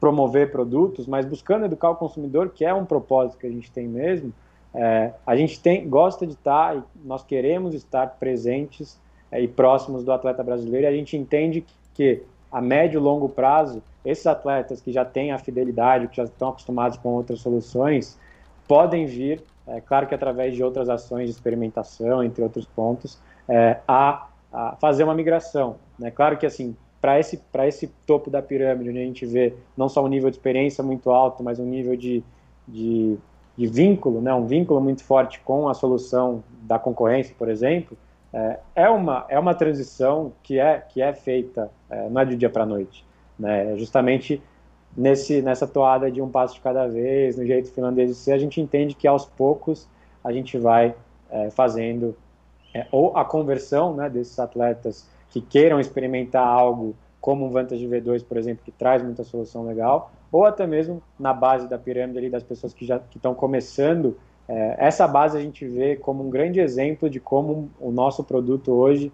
promover produtos, mas buscando educar o consumidor, que é um propósito que a gente tem mesmo, é, a gente tem, gosta de estar, e nós queremos estar presentes é, e próximos do atleta brasileiro, e a gente entende que a médio e longo prazo, esses atletas que já têm a fidelidade, que já estão acostumados com outras soluções, podem vir, é, claro que através de outras ações de experimentação, entre outros pontos, é, a, a, fazer uma migração. Né? Claro que assim, para esse, esse topo da pirâmide, onde a gente vê não só um nível de experiência muito alto, mas um nível de, de, de vínculo, né, um vínculo muito forte com a solução da concorrência, por exemplo, é, é, uma, é uma transição que é, que é feita, é, não é de dia para a noite. Né, é justamente nesse, nessa toada de um passo de cada vez, no jeito finlandês de ser, a gente entende que aos poucos a gente vai é, fazendo é, ou a conversão né, desses atletas que queiram experimentar algo como um Vantage V2, por exemplo, que traz muita solução legal, ou até mesmo na base da pirâmide ali das pessoas que já estão começando. É, essa base a gente vê como um grande exemplo de como o nosso produto hoje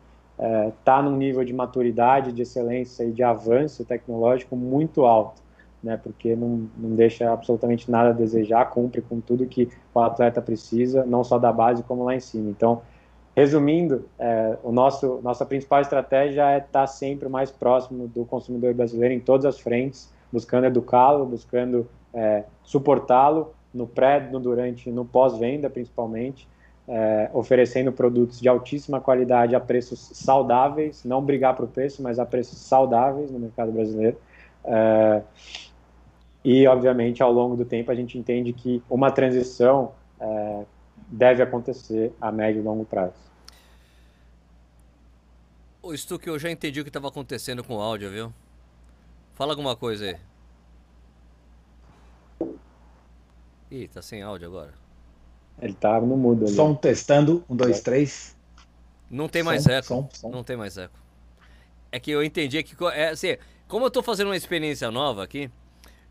está é, num nível de maturidade, de excelência e de avanço tecnológico muito alto, né, porque não, não deixa absolutamente nada a desejar, cumpre com tudo que o atleta precisa, não só da base como lá em cima. Então, Resumindo, é, o nosso, nossa principal estratégia é estar sempre mais próximo do consumidor brasileiro em todas as frentes, buscando educá-lo, buscando é, suportá-lo no pré, no durante, no pós-venda principalmente, é, oferecendo produtos de altíssima qualidade a preços saudáveis, não brigar para o preço, mas a preços saudáveis no mercado brasileiro. É, e, obviamente, ao longo do tempo, a gente entende que uma transição é, deve acontecer a médio e longo prazo. Ô Stuck, eu já entendi o que estava acontecendo com o áudio, viu? Fala alguma coisa aí. Ih, tá sem áudio agora. Ele tá no mudo ali. Som testando, um, dois, três. Não tem mais som, eco. Som, som. Não tem mais eco. É que eu entendi que. É, assim, como eu tô fazendo uma experiência nova aqui,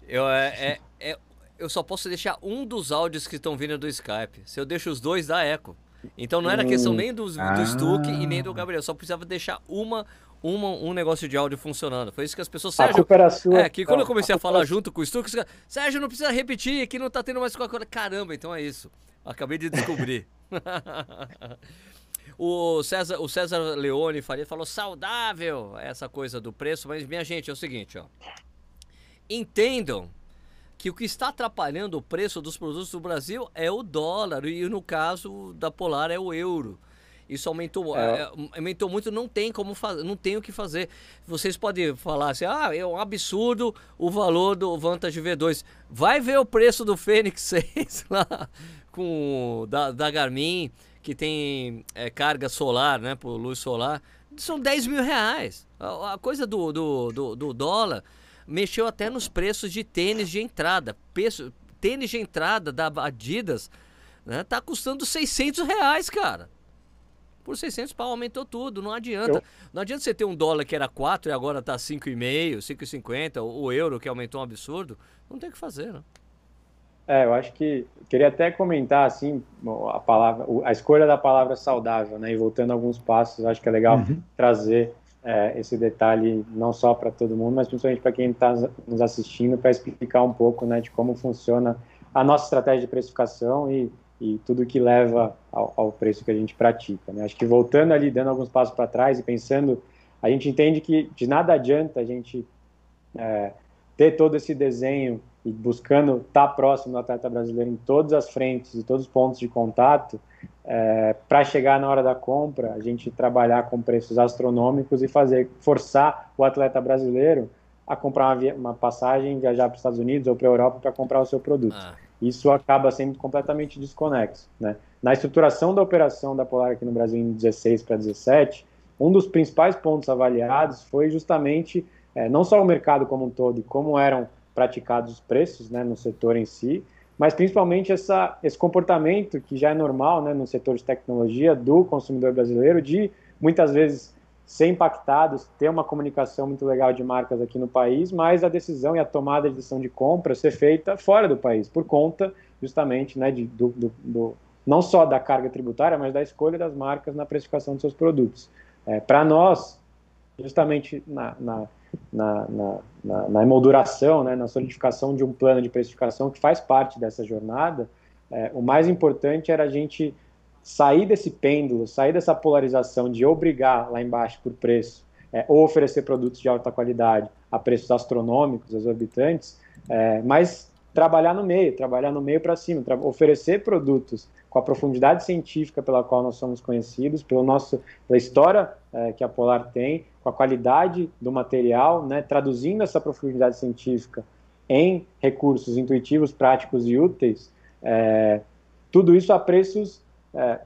eu, é, é, é eu só posso deixar um dos áudios que estão vindo do Skype. Se eu deixo os dois, dá eco. Então não era questão hum. nem do, do ah. Stuck e nem do Gabriel. Só precisava deixar uma, uma, um negócio de áudio funcionando. Foi isso que as pessoas. Sérgio, a culpa era sua. É, que quando eu comecei a, falar junto com o Stuck, Sérgio, não precisa repetir, que não tá tendo mais Coca-Cola. Caramba, então é isso. Acabei de descobrir. o, César, o César Leone Faria falou saudável essa coisa do preço, mas minha gente, é o seguinte, ó. Entendam que o que está atrapalhando o preço dos produtos do Brasil é o dólar e no caso da Polar é o euro. Isso aumentou, é. é aumentou muito, não tem como fazer, não tem o que fazer. Vocês podem falar assim: "Ah, é um absurdo o valor do Vantage V2". Vai ver o preço do Fênix 6 lá com da, da Garmin que tem é, carga solar, né, por luz solar, são 10 mil reais. A, a coisa do, do, do, do dólar mexeu até nos preços de tênis de entrada. Peço, tênis de entrada da Adidas né, tá custando 600 reais, cara. Por 600 pau aumentou tudo, não adianta. Eu... Não adianta você ter um dólar que era 4 e agora tá 5,5, 5,50, o euro que aumentou um absurdo. Não tem o que fazer, né? É, eu acho que queria até comentar assim a palavra, a escolha da palavra saudável, né? E voltando alguns passos, acho que é legal uhum. trazer é, esse detalhe não só para todo mundo, mas principalmente para quem está nos assistindo, para explicar um pouco né, de como funciona a nossa estratégia de precificação e, e tudo que leva ao, ao, preço que a gente pratica. Né? Acho que voltando ali, dando alguns passos para trás e pensando, a gente entende que de nada adianta a gente é, ter todo esse desenho e buscando estar tá próximo do atleta brasileiro em todas as frentes e todos os pontos de contato, é, para chegar na hora da compra, a gente trabalhar com preços astronômicos e fazer forçar o atleta brasileiro a comprar uma, uma passagem, viajar para os Estados Unidos ou para a Europa para comprar o seu produto. Ah. Isso acaba sendo completamente desconexo. Né? Na estruturação da operação da Polar aqui no Brasil em 16 para 17, um dos principais pontos avaliados foi justamente é, não só o mercado como um todo e como eram praticados os preços né, no setor em si, mas principalmente essa, esse comportamento que já é normal né, no setor de tecnologia do consumidor brasileiro, de muitas vezes ser impactados, ter uma comunicação muito legal de marcas aqui no país, mas a decisão e a tomada de decisão de compra ser feita fora do país, por conta justamente né, de, do, do, do não só da carga tributária, mas da escolha das marcas na precificação de seus produtos. É, Para nós, justamente na, na na, na, na, emolduração, né, na solidificação de um plano de precificação que faz parte dessa jornada, é, o mais importante era a gente sair desse pêndulo, sair dessa polarização de obrigar lá embaixo por preço, é, ou oferecer produtos de alta qualidade a preços astronômicos, exorbitantes, é, mas trabalhar no meio, trabalhar no meio para cima, oferecer produtos com a profundidade científica pela qual nós somos conhecidos, pelo nosso, pela história é, que a Polar tem, com a qualidade do material, né, traduzindo essa profundidade científica em recursos intuitivos, práticos e úteis, é, tudo isso a preços é,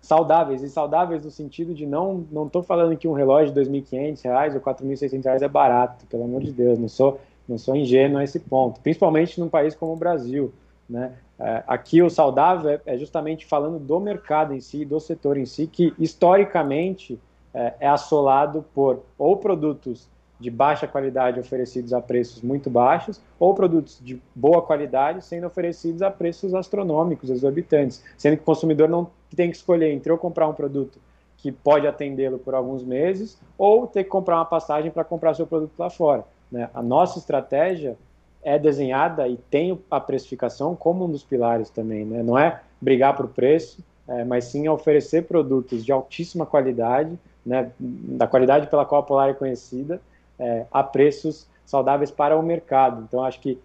saudáveis, e saudáveis no sentido de não não estou falando que um relógio de R$ 2.500 ou R$ 4.600 é barato, pelo amor de Deus, não sou, não sou ingênuo a esse ponto, principalmente num país como o Brasil. Né? É, aqui o saudável é, é, justamente falando do mercado em si, do setor em si, que historicamente é, é assolado por ou produtos de baixa qualidade oferecidos a preços muito baixos, ou produtos de boa qualidade sendo oferecidos a preços astronômicos, exorbitantes, sendo que o consumidor não tem que escolher entre eu comprar um produto que pode atendê-lo por alguns meses, ou ter que comprar uma passagem para comprar seu produto lá fora. Né? A nossa estratégia é desenhada e tem a precificação como um dos pilares também. Né? Não é brigar por preço, é, mas sim oferecer produtos de altíssima qualidade, né, da qualidade pela qual a Polar é conhecida, é, a preços saudáveis para o mercado. Então, acho que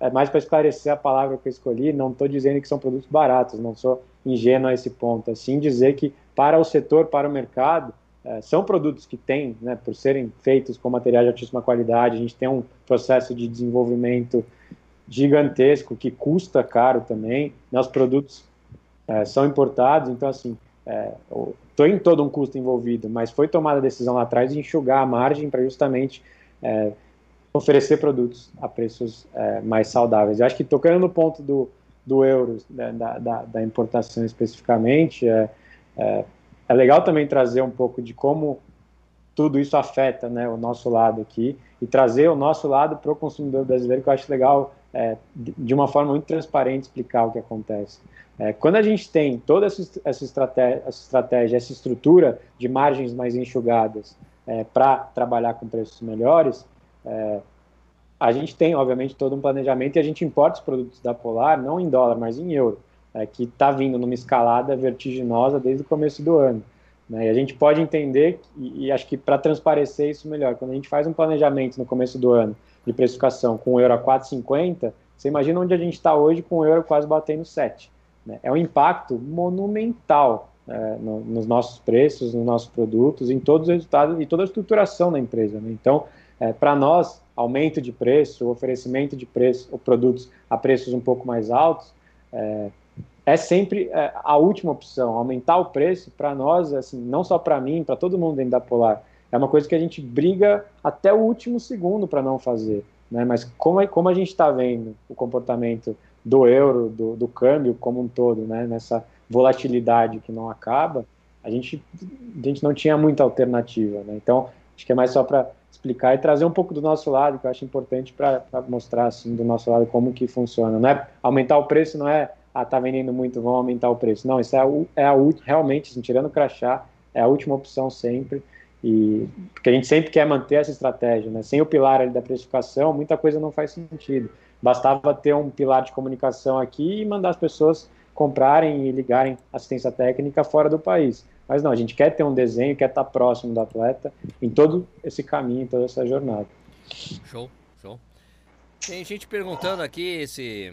é mais para esclarecer a palavra que eu escolhi, não estou dizendo que são produtos baratos, não sou ingênuo a esse ponto, assim dizer que para o setor, para o mercado, é, são produtos que têm, né, por serem feitos com materiais de altíssima qualidade, a gente tem um processo de desenvolvimento gigantesco que custa caro também, né, os produtos é, são importados, então assim, é, tem todo um custo envolvido, mas foi tomada a decisão lá atrás de enxugar a margem para justamente é, oferecer produtos a preços é, mais saudáveis. Eu acho que tocando no ponto do, do euro, né, da, da, da, importação especificamente, é, é, é, legal também trazer um pouco de como tudo isso afeta né, o nosso lado aqui e trazer o nosso lado para o consumidor brasileiro, que eu acho legal é, de uma forma muito transparente explicar o que acontece. É, quando a gente tem toda essa, essa, estratégia, essa estratégia, essa estrutura de margens mais enxugadas é, para trabalhar com preços melhores, é, a gente tem, obviamente, todo um planejamento e a gente importa os produtos da Polar, não em dólar, mas em euro, é, que está vindo numa escalada vertiginosa desde o começo do ano. Né? E a gente pode entender, e, e acho que para transparecer isso melhor, quando a gente faz um planejamento no começo do ano de precificação com o euro a 4,50, você imagina onde a gente está hoje com o euro quase batendo 7. Né? É um impacto monumental é, no, nos nossos preços, nos nossos produtos, em todos os resultados e toda a estruturação da empresa. Né? Então, é, para nós, aumento de preço, oferecimento de preço, ou produtos a preços um pouco mais altos, é, é sempre é, a última opção. Aumentar o preço, para nós, assim, não só para mim, para todo mundo dentro da Polar, é uma coisa que a gente briga até o último segundo para não fazer. Né? Mas como, é, como a gente está vendo o comportamento do euro, do, do câmbio como um todo, né, nessa volatilidade que não acaba, a gente, a gente não tinha muita alternativa. Né? Então, acho que é mais só para explicar e trazer um pouco do nosso lado, que eu acho importante para mostrar assim do nosso lado como que funciona. Não é aumentar o preço, não é ah, tá vendendo muito, vamos aumentar o preço. Não, isso é a, é a realmente, assim, tirando o crachá, é a última opção sempre. E porque a gente sempre quer manter essa estratégia, né? Sem o pilar ali da precificação, muita coisa não faz sentido. Bastava ter um pilar de comunicação aqui e mandar as pessoas comprarem e ligarem assistência técnica fora do país. Mas não, a gente quer ter um desenho, quer estar próximo do atleta em todo esse caminho, em toda essa jornada. Show, show. Tem gente perguntando aqui se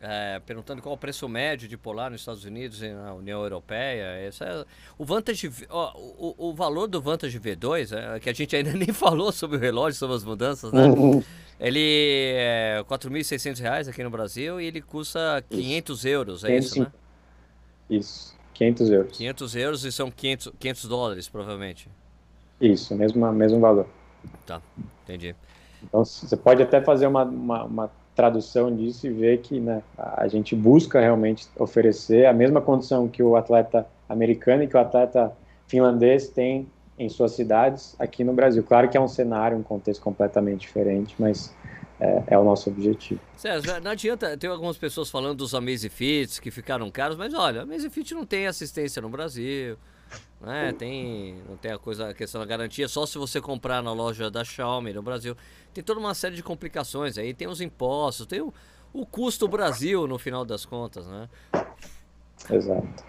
é, perguntando qual o preço médio de polar nos Estados Unidos e na União Europeia. Essa é, o Vantage, ó, o, o valor do Vantage V2, é, que a gente ainda nem falou sobre o relógio, sobre as mudanças, né? Uhum. Ele é R$ 4.600 aqui no Brasil e ele custa 500 isso. euros, é 500, isso, né? Isso, 500 euros. 500 euros e são 500, 500 dólares, provavelmente. Isso, mesmo, mesmo valor. Tá, entendi. Então, você pode até fazer uma, uma, uma tradução disso e ver que né, a gente busca realmente oferecer a mesma condição que o atleta americano e que o atleta finlandês tem em suas cidades aqui no Brasil. Claro que é um cenário, um contexto completamente diferente, mas é, é o nosso objetivo. César, não adianta, tem algumas pessoas falando dos Amazfits que ficaram caros, mas olha, Amazfit não tem assistência no Brasil, né? Tem, não tem a coisa, a questão da garantia, só se você comprar na loja da Xiaomi no Brasil. Tem toda uma série de complicações aí, tem os impostos, tem o, o custo Brasil no final das contas, né? Exato.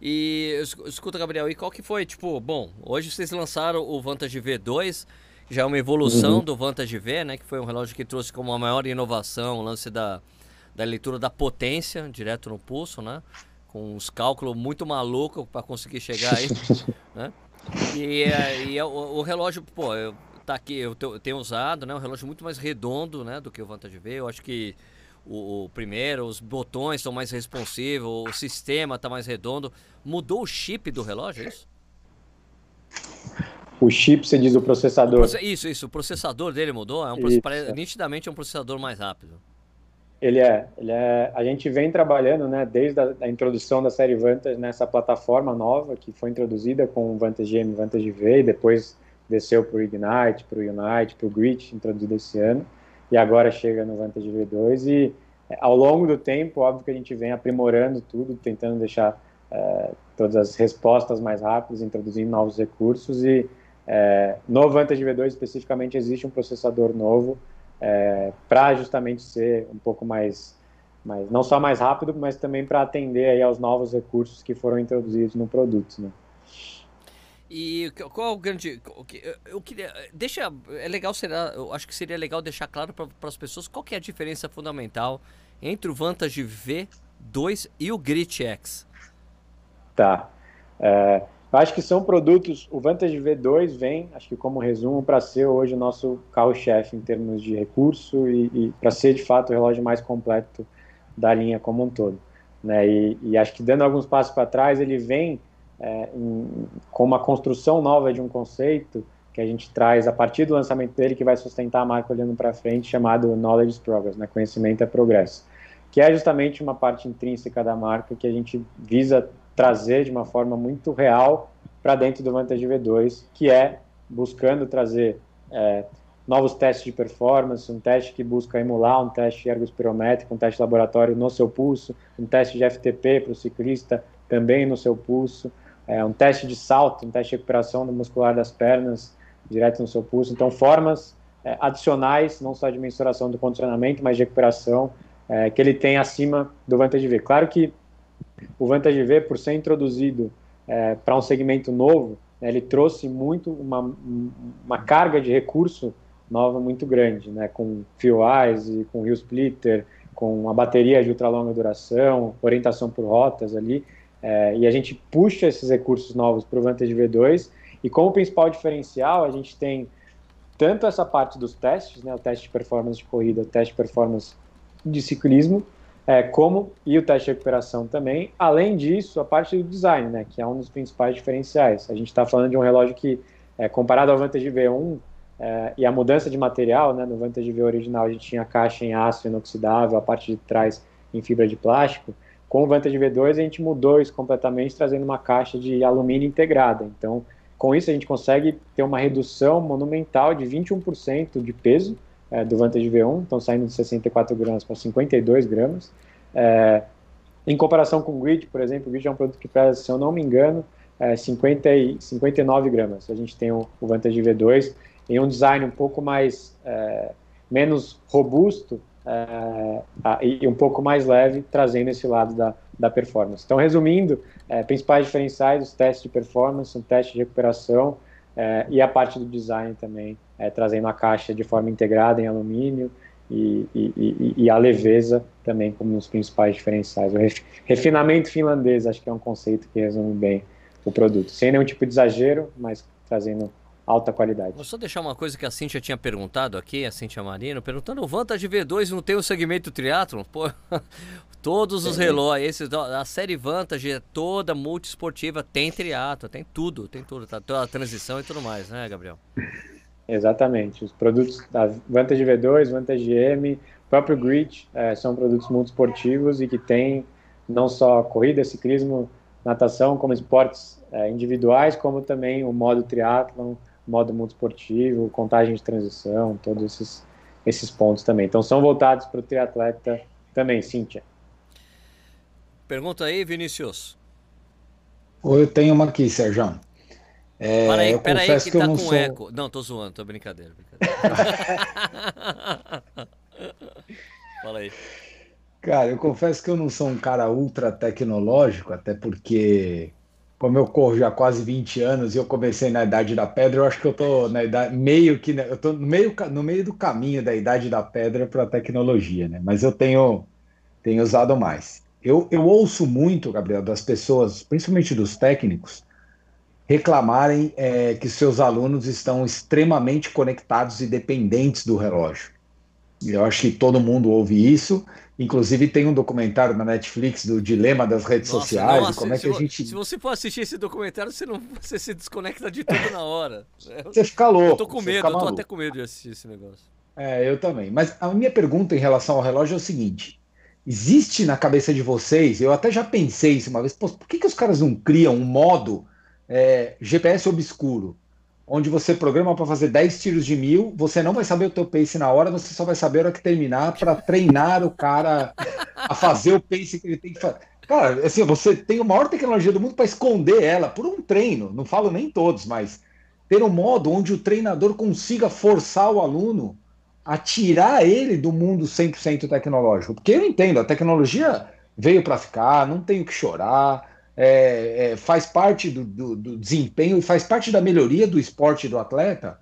E escuta, Gabriel, e qual que foi, tipo, bom, hoje vocês lançaram o Vantage V2, já é uma evolução uhum. do Vantage V, né, que foi um relógio que trouxe como a maior inovação o lance da, da leitura da potência direto no pulso, né? Com uns cálculos muito malucos para conseguir chegar aí, né? E, e o, o, relógio, pô, eu, tá aqui, eu tenho usado, né? Um relógio muito mais redondo, né? Do que o Vantage V. Eu acho que o, o primeiro, os botões são mais responsivos, o sistema tá mais redondo. Mudou o chip do relógio, é isso? O chip, você diz o processador. O isso, isso. O processador dele mudou. É um isso, é. Nitidamente é um processador mais rápido. Ele é, ele é. A gente vem trabalhando, né, desde a, a introdução da série Vantage nessa plataforma nova que foi introduzida com o Vantage M, Vantage V, e depois desceu para o Ignite, para o Unite, para o Grit, introduzido esse ano, e agora chega no Vantage V2 e é, ao longo do tempo, óbvio que a gente vem aprimorando tudo, tentando deixar é, todas as respostas mais rápidas, introduzindo novos recursos e é, no Vantage V2 especificamente existe um processador novo é, para justamente ser um pouco mais, mais, não só mais rápido, mas também para atender aí aos novos recursos que foram introduzidos no produto. Né? E qual o grande. Eu queria. Deixa. É legal, será. Eu acho que seria legal deixar claro para as pessoas qual que é a diferença fundamental entre o Vantage V2 e o Grit X. Tá. É, eu acho que são produtos, o Vantage V2 vem, acho que como resumo, para ser hoje o nosso carro-chefe em termos de recurso e, e para ser de fato o relógio mais completo da linha como um todo. Né? E, e acho que dando alguns passos para trás, ele vem é, em, com uma construção nova de um conceito que a gente traz a partir do lançamento dele, que vai sustentar a marca olhando para frente, chamado Knowledge Progress, né? conhecimento é progresso, que é justamente uma parte intrínseca da marca que a gente visa trazer de uma forma muito real para dentro do Vantage V2, que é buscando trazer é, novos testes de performance, um teste que busca emular um teste ergospirométrico, um teste laboratório no seu pulso, um teste de FTP para o ciclista também no seu pulso, é, um teste de salto, um teste de recuperação muscular das pernas direto no seu pulso. Então, formas é, adicionais, não só de mensuração do condicionamento, mas de recuperação, é, que ele tem acima do Vantage V. Claro que o Vantage V, por ser introduzido é, para um segmento novo, né, ele trouxe muito uma, uma carga de recurso nova muito grande, né, com Fuel Eyes com Rio Splitter, com uma bateria de ultra longa duração, orientação por rotas ali, é, e a gente puxa esses recursos novos para o Vantage V2, e como principal diferencial, a gente tem tanto essa parte dos testes, né, o teste de performance de corrida, o teste de performance de ciclismo, é, como e o teste de recuperação também. Além disso, a parte do design, né, que é um dos principais diferenciais. A gente está falando de um relógio que, é, comparado ao Vantage V1 é, e a mudança de material, né, no Vantage V original a gente tinha a caixa em aço inoxidável, a parte de trás em fibra de plástico. Com o Vantage V2 a gente mudou isso completamente, trazendo uma caixa de alumínio integrada. Então, com isso a gente consegue ter uma redução monumental de 21% de peso é, do Vantage V1, estão saindo de 64 gramas para 52 gramas. É, em comparação com o Grid, por exemplo, o Grid é um produto que pesa, se eu não me engano, é 50 e 59 gramas. A gente tem o, Vantage V2 em um design um pouco mais é, menos robusto é, e um pouco mais leve, trazendo esse lado da, da performance. Então, resumindo, é, principais diferenciais, os testes de performance, um teste de recuperação e a parte do design também é, trazendo a caixa de forma integrada em alumínio e, e, e, a leveza também como os principais diferenciais. O refinamento finlandês acho que é um conceito que resume bem o produto, sem nenhum tipo de exagero, mas trazendo alta qualidade. Vou só deixar uma coisa que a Cintia tinha perguntado aqui, a Cintia Marino, perguntando o Vantage V2 não tem o segmento triatlon? Pô, todos os relógios, esses, a série Vantage é toda multiesportiva, tem triatlo, tem tudo, tem tudo, tá, toda a transição e tudo mais, né, Gabriel? Exatamente. Os produtos da Vantage V2, Vantage M, próprio Grid é, são produtos muito esportivos e que têm não só corrida, ciclismo, natação, como esportes é, individuais, como também o modo triatlon, modo multiesportivo, contagem de transição, todos esses, esses pontos também. Então são voltados para o triatleta também, Cíntia. Pergunta aí, Vinícius. Eu tenho uma aqui, Sérgio. É, para aí, pera aí que, que tá com sou... eco. Não, tô zoando, tô brincadeira. brincadeira. Fala aí. Cara, eu confesso que eu não sou um cara ultra tecnológico, até porque, como eu corro já quase 20 anos e eu comecei na idade da pedra, eu acho que eu tô na idade meio que eu tô no meio, no meio do caminho da idade da pedra para a tecnologia, né? Mas eu tenho tenho usado mais. Eu, eu ouço muito, Gabriel, das pessoas, principalmente dos técnicos, reclamarem é, que seus alunos estão extremamente conectados e dependentes do relógio. Eu acho que todo mundo ouve isso. Inclusive tem um documentário na Netflix do dilema das redes nossa, sociais. Nossa, como é que a gente... Se você for assistir esse documentário, você não você se desconecta de tudo na hora. Você fica louco. Eu tô com medo, eu tô até com medo de assistir esse negócio. É, eu também. Mas a minha pergunta em relação ao relógio é o seguinte: existe na cabeça de vocês, eu até já pensei isso uma vez, por que, que os caras não criam um modo é, GPS obscuro? onde você programa para fazer 10 tiros de mil, você não vai saber o teu pace na hora, você só vai saber a hora que terminar para treinar o cara a fazer o pace que ele tem que fazer. Cara, assim, você tem a maior tecnologia do mundo para esconder ela por um treino. Não falo nem todos, mas ter um modo onde o treinador consiga forçar o aluno a tirar ele do mundo 100% tecnológico. Porque eu entendo, a tecnologia veio para ficar, não tenho que chorar é, é, faz parte do, do, do, desempenho e faz parte da melhoria do esporte do atleta,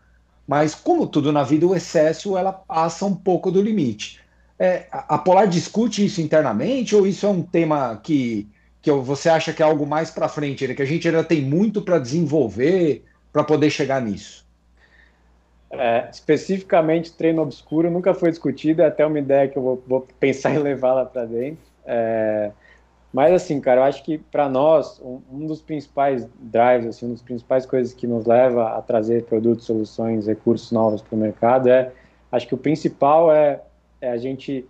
mas como tudo na vida, o excesso ela passa um pouco do limite. É, a Polar discute isso internamente ou isso é um tema que, que você acha que é algo mais para frente, que a gente ainda tem muito para desenvolver para poder chegar nisso? É, especificamente treino obscuro nunca foi discutido, é até uma ideia que eu vou, vou pensar em levá-la para dentro. É, mas assim, cara, eu acho que para nós um, um, dos principais drives, assim, uma das principais coisas que nos leva a trazer produtos, soluções, recursos novos para o mercado é, acho que o principal é, é, a gente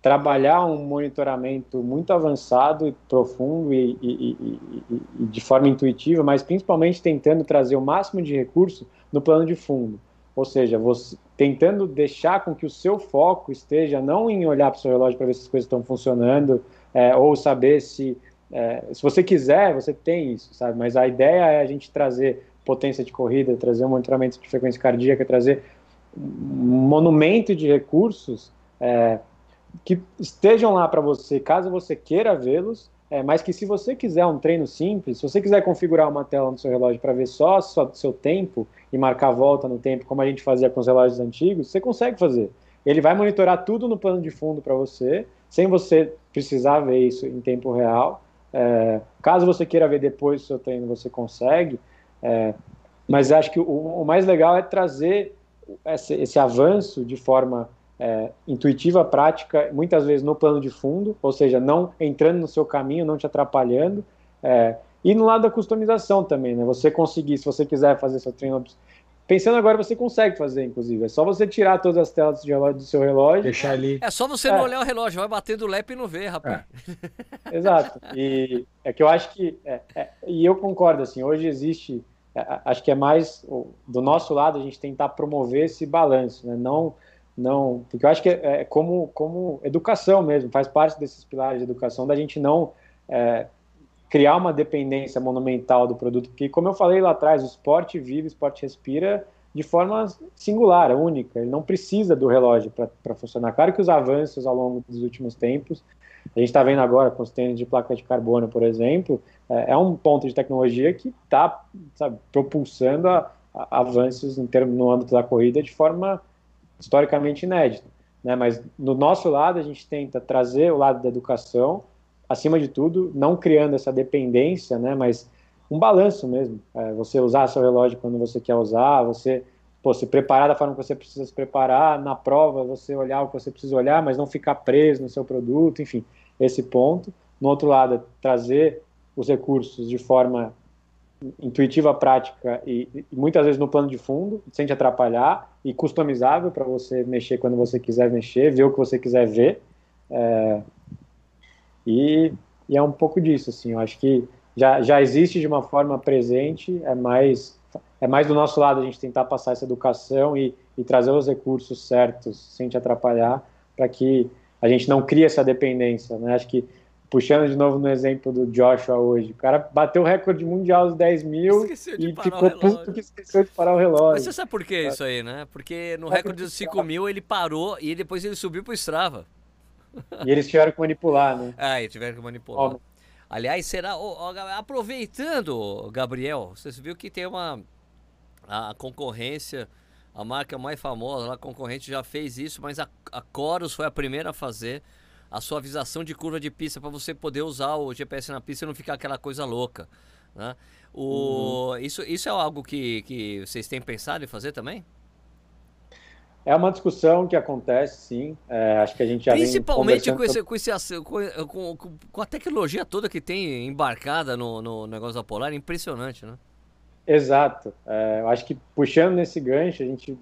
trabalhar um monitoramento muito avançado e profundo e, e, e, e, de forma intuitiva, mas principalmente tentando trazer o máximo de recurso no plano de fundo. Ou seja, você, tentando deixar com que o seu foco esteja não em olhar para o seu relógio para ver se as coisas estão funcionando, é, ou saber se, é, se você quiser, você tem isso, sabe? Mas a ideia é a gente trazer potência de corrida, trazer um monitoramento de frequência cardíaca, trazer um monumento de recursos é, que estejam lá para você, caso você queira vê-los, é, mas que se você quiser um treino simples, se você quiser configurar uma tela no seu relógio para ver só o seu tempo e marcar a volta no tempo, como a gente fazia com os relógios antigos, você consegue fazer. Ele vai monitorar tudo no plano de fundo para você, sem você precisar ver isso em tempo real. É, caso você queira ver depois do seu treino, você consegue. É, mas acho que o, o, mais legal é trazer esse, esse avanço de forma é, intuitiva, prática, muitas vezes no plano de fundo, ou seja, não entrando no seu caminho, não te atrapalhando. É, e no lado da customização também, né? Você conseguir, se você quiser fazer seu treino Pensando agora, você consegue fazer, inclusive. É só você tirar todas as telas do seu relógio. Deixar ali. É só você é. não olhar o relógio, vai batendo o lap e não vê, rapaz. É. Exato. E é que eu acho que. É, é, e eu concordo, assim, hoje existe. É, acho que é mais do nosso lado a gente tentar promover esse balanço, né? Não. Não, porque eu acho que é, como, como educação mesmo, faz parte desses pilares de educação, da gente não criar uma dependência monumental do produto, porque, como eu falei lá atrás, o esporte vive, o esporte respira de forma singular, única. Ele não precisa do relógio para funcionar. Claro que os avanços ao longo dos últimos tempos, a gente está vendo agora com os tênis de placa de carbono, por exemplo, é, é um ponto de tecnologia que está propulsando a, a avanços em termos, no âmbito da corrida de forma historicamente inédita. Né? Mas no nosso lado, a gente tenta trazer o lado da educação, acima de tudo, não criando essa dependência, né, mas um balanço mesmo. É, você usar seu relógio quando você quer usar, você pô, se preparar da forma que você precisa se preparar, na prova você olhar o que você precisa olhar, mas não ficar preso no seu produto, enfim, esse ponto. No outro lado, é trazer os recursos de forma intuitiva, prática e, e, muitas vezes no plano de fundo, sem te atrapalhar e customizável para você mexer quando você quiser mexer, ver o que você quiser ver. É, e, e, é um pouco disso, assim, eu acho que já, já existe de uma forma presente, é mais, é mais do nosso lado a gente tentar passar essa educação e, e trazer os recursos certos, sem te atrapalhar, para que a gente não crie essa dependência, né? Acho que, puxando de novo no exemplo do Joshua hoje, o cara bateu o recorde mundial dos 10 mil e ficou puto que esqueceu de parar o relógio. Mas você sabe por que isso aí, né? Porque no recorde dos 5 mil ele parou e depois ele subiu pro Strava. E eles tiveram que manipular, né? Ah, eles tiveram que manipular. Aliás, será. Aproveitando, Gabriel, você viu que tem uma. A concorrência, a marca mais famosa, a concorrente já fez isso, mas a, a Coros foi a primeira a fazer a suavização de curva de pista para você poder usar o GPS na pista e não ficar aquela coisa louca. Né? O, uhum. isso, isso é algo que, que vocês têm pensado em fazer também? É uma discussão que acontece, sim. É, acho que a gente já Principalmente com, esse, com, esse, com, com, com, a tecnologia toda que tem embarcada no, no negócio da Polar, é impressionante, né? Exato. É, eu acho que puxando nesse gancho, a gente,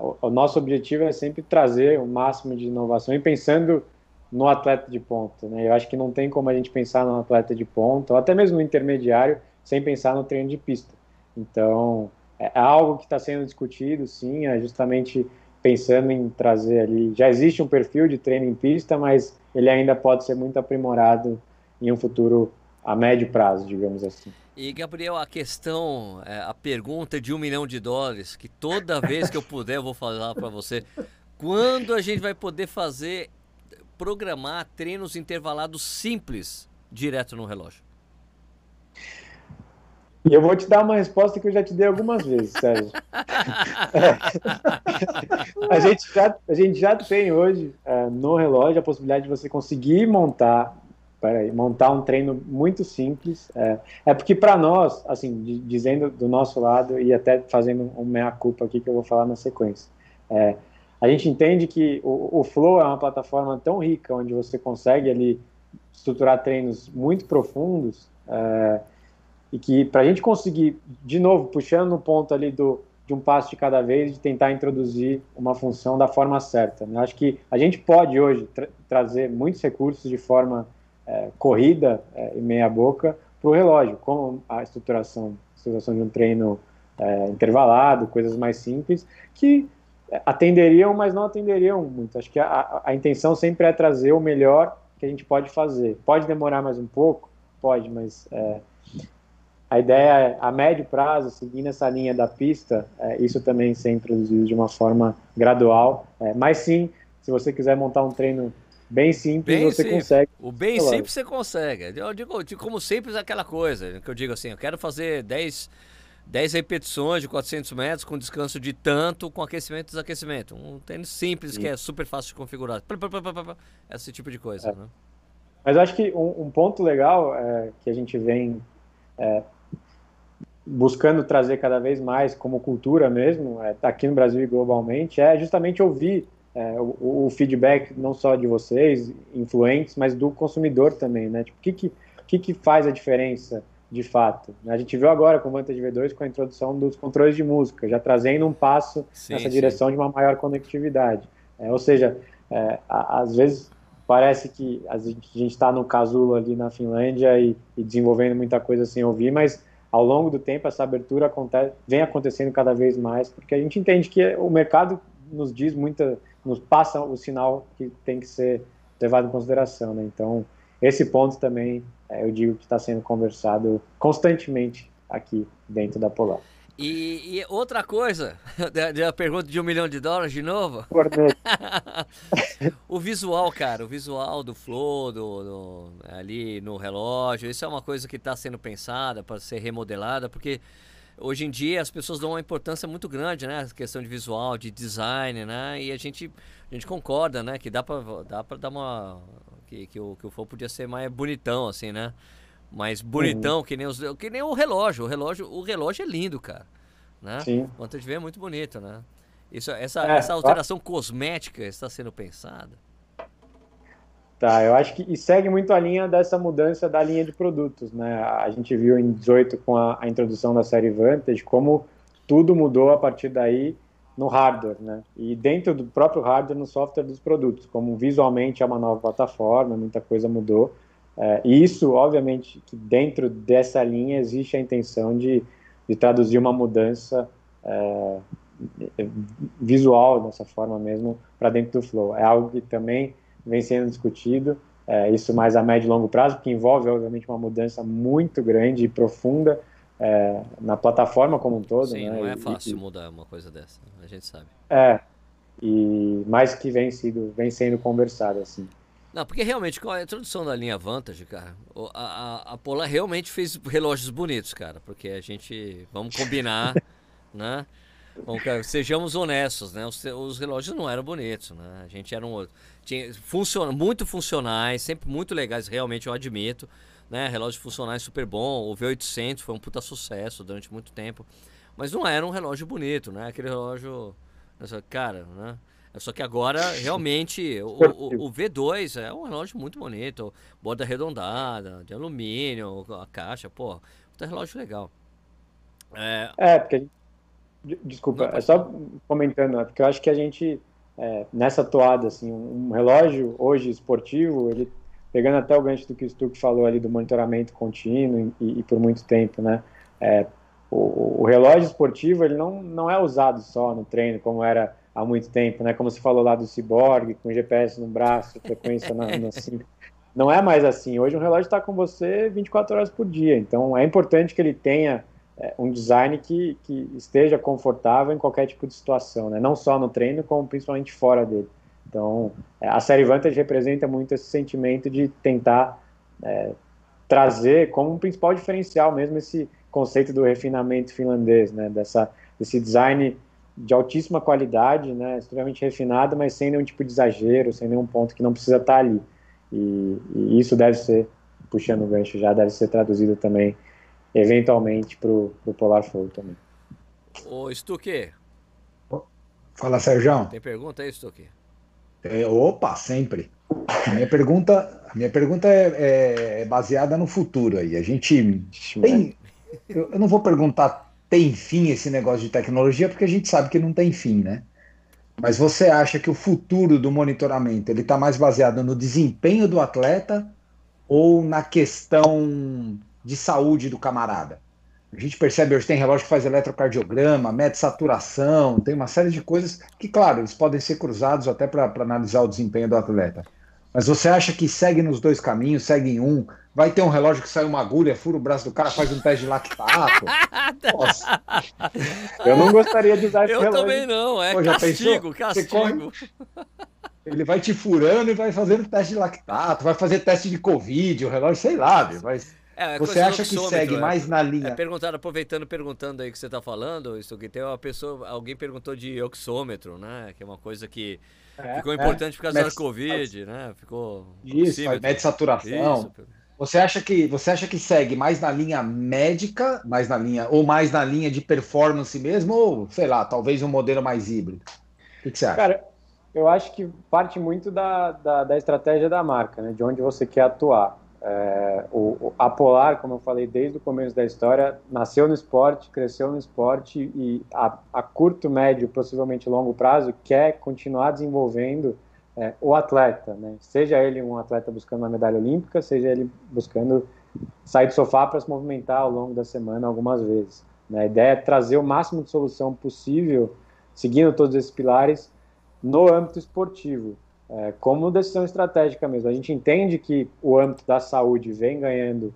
o, o, nosso objetivo é sempre trazer o máximo de inovação e pensando no atleta de ponta. Né? Eu acho que não tem como a gente pensar no atleta de ponta, ou até mesmo no intermediário, sem pensar no treino de pista. Então, é, é algo que está sendo discutido, sim, é justamente pensando em trazer ali. Já existe um perfil de treino em pista, mas ele ainda pode ser muito aprimorado em um futuro a médio prazo, digamos assim. E Gabriel, a questão, é, a pergunta de um milhão de dólares, que toda vez que eu puder eu vou falar para você, quando a gente vai poder fazer, programar treinos intervalados simples direto no relógio? E eu vou te dar uma resposta que eu já te dei algumas vezes, Sérgio. a, gente já, a gente já tem hoje uh, no relógio a possibilidade de você conseguir montar, peraí, montar um treino muito simples. É, é porque para nós, assim, de, dizendo do nosso lado e até fazendo um meia-culpa aqui que eu vou falar na sequência, é, a gente entende que o, o Flow é uma plataforma tão rica onde você consegue ali estruturar treinos muito profundos. É, e que para a gente conseguir, de novo, puxando no ponto ali do, de um passo de cada vez, de tentar introduzir uma função da forma certa. Né? Acho que a gente pode hoje tra trazer muitos recursos de forma é, corrida é, e meia boca para o relógio, como a estruturação, a estruturação de um treino é, intervalado, coisas mais simples, que atenderiam, mas não atenderiam muito. Acho que a, a, a intenção sempre é trazer o melhor que a gente pode fazer. Pode demorar mais um pouco? Pode, mas é, a ideia é, a médio prazo, seguindo essa linha da pista, é, isso também ser introduzido de uma forma gradual. É, mas sim, se você quiser montar um treino bem simples, bem você simples. consegue. O bem claro. simples você consegue. Eu digo, como simples é aquela coisa, que eu digo assim, eu quero fazer 10, 10 repetições de 400 metros com descanso de tanto, com aquecimento e desaquecimento. Um tênis simples sim. que é super fácil de configurar. Esse tipo de coisa, é. né? Mas acho que um, um ponto legal é, que a gente vem é, buscando trazer cada vez mais como cultura mesmo, é, tá aqui no Brasil e globalmente, é justamente ouvir é, o, o, feedback não só de vocês, influentes, mas do consumidor também, né? Tipo, o que que, que que faz a diferença de fato? A gente viu agora com o Vantage V2 com a introdução dos controles de música, já trazendo um passo sim, nessa sim. direção de uma maior conectividade. É, ou seja, é, às vezes parece que a gente está no casulo ali na Finlândia e, e desenvolvendo muita coisa sem ouvir, mas ao longo do tempo essa abertura acontece, vem acontecendo cada vez mais, porque a gente entende que o mercado nos diz muita, nos passa o sinal que tem que ser levado em consideração, né? Então, esse ponto também é, eu digo que está sendo conversado constantemente aqui dentro da Polar. E, e, outra coisa, a pergunta de um milhão de dólares de novo. o visual, cara, o visual do Flow, do, do, ali no relógio, isso é uma coisa que está sendo pensada para ser remodelada, porque hoje em dia as pessoas dão uma importância muito grande, né? A questão de visual, de design, né? E a gente, a gente concorda, né? Que dá para dá dar uma. Que, que, o, que o Flow podia ser mais bonitão, assim, né? Mais bonitão, uhum. que, nem os, que nem o relógio. O relógio, o relógio é lindo, cara. Né? Sim. O Vantage V é muito bonito, né? Isso, essa, é, essa alteração cosmética está sendo pensada? Tá, eu acho que segue muito a linha dessa mudança da linha de produtos, né? A gente viu em 18 com a, a introdução da série Vantage como tudo mudou a partir daí no hardware, né? E dentro do próprio hardware, no software dos produtos, como visualmente é uma nova plataforma, muita coisa mudou. É, e isso, obviamente, que dentro dessa linha existe a intenção de, de traduzir uma mudança é, visual dessa forma mesmo para dentro do Flow. É algo que também vem sendo discutido, é, isso mais a médio e longo prazo, que envolve, obviamente, uma mudança muito grande e profunda é, na plataforma como um todo. Sim, né? não é fácil e, mudar uma coisa dessa, a gente sabe. É, e mais que vem, sido, vem sendo conversado, assim. Não, porque realmente com a introdução da linha Vantage, cara, a, a, a Polar realmente fez relógios bonitos, cara. Porque a gente, vamos combinar, né? Vamos, sejamos honestos, né? Os, os, relógios não eram bonitos, né? A gente era um outro. tinha, funciona, muito funcionais, sempre muito legais, realmente eu admito. Né? Relógios funcionais super bom. O V800 foi um puta sucesso durante muito tempo. Mas não era um relógio bonito, né? Aquele relógio. Cara, né? Só que agora, realmente, o, o, o, V2 é um relógio muito bonito. Borda arredondada, de alumínio, a caixa, pô. Um relógio legal. É, é porque. Desculpa, Não, é só comentando, é porque eu acho que a gente, é, nessa toada, assim, um relógio hoje esportivo, ele pegando até o gancho do que o Stuck falou ali do monitoramento contínuo e, e por muito tempo, né? É, o, o, relógio esportivo ele não, não é usado só no treino como era há muito tempo, né? Como você falou lá do Cyborg, com GPS no braço, frequência na, na Não é mais assim. Hoje um relógio está com você 24 horas por dia. Então é importante que ele tenha é, um design que, que esteja confortável em qualquer tipo de situação, né? Não só no treino, como principalmente fora dele. Então é, a série Vantage representa muito esse sentimento de tentar é, trazer como um principal diferencial mesmo esse conceito do refinamento finlandês, né? Dessa, desse design de altíssima qualidade, né, extremamente refinado, mas sem nenhum tipo de exagero, sem nenhum ponto que não precisa estar ali. E, e isso deve ser, puxando o gancho já, deve ser traduzido também, eventualmente, para o Polar Flow também. Ô, Stuque. Fala, Sérgio. Tem pergunta aí, Stuque? É, opa, sempre. A minha pergunta, a minha pergunta é, é, é baseada no futuro aí. A gente tem, eu, eu não vou perguntar tem fim esse negócio de tecnologia, porque a gente sabe que não tem fim, né? Mas você acha que o futuro do monitoramento ele está mais baseado no desempenho do atleta ou na questão de saúde do camarada? A gente percebe hoje tem relógio que faz eletrocardiograma, mede saturação, tem uma série de coisas que, claro, eles podem ser cruzados até para analisar o desempenho do atleta. Mas você acha que segue nos dois caminhos, segue em um, Vai ter um relógio que sai uma agulha, fura o braço do cara, faz um teste de lactato. Nossa. Eu não gostaria de usar esse Eu relógio. também não, é Pô, castigo, castigo. Corre, ele vai te furando e vai fazendo teste de lactato, vai fazer teste de Covid, o relógio, sei lá, mas... É, você acha que segue é, mais na linha? É aproveitando, perguntando aí que você está falando, isso que tem uma pessoa, alguém perguntou de oxômetro, né? Que é uma coisa que é, ficou importante é. por causa da Covid, né? Ficou. Isso, mede saturação. Isso. Você acha que você acha que segue mais na linha médica, mais na linha ou mais na linha de performance mesmo, ou sei lá, talvez um modelo mais híbrido? O que, que você acha? Cara, eu acho que parte muito da, da, da estratégia da marca, né? De onde você quer atuar. É, o, a Polar, como eu falei desde o começo da história, nasceu no esporte, cresceu no esporte e a, a curto, médio, possivelmente longo prazo quer continuar desenvolvendo é, o atleta, né? seja ele um atleta buscando uma medalha olímpica, seja ele buscando sair do sofá para se movimentar ao longo da semana algumas vezes. Né? A ideia é trazer o máximo de solução possível, seguindo todos esses pilares, no âmbito esportivo, é, como decisão estratégica mesmo. A gente entende que o âmbito da saúde vem ganhando,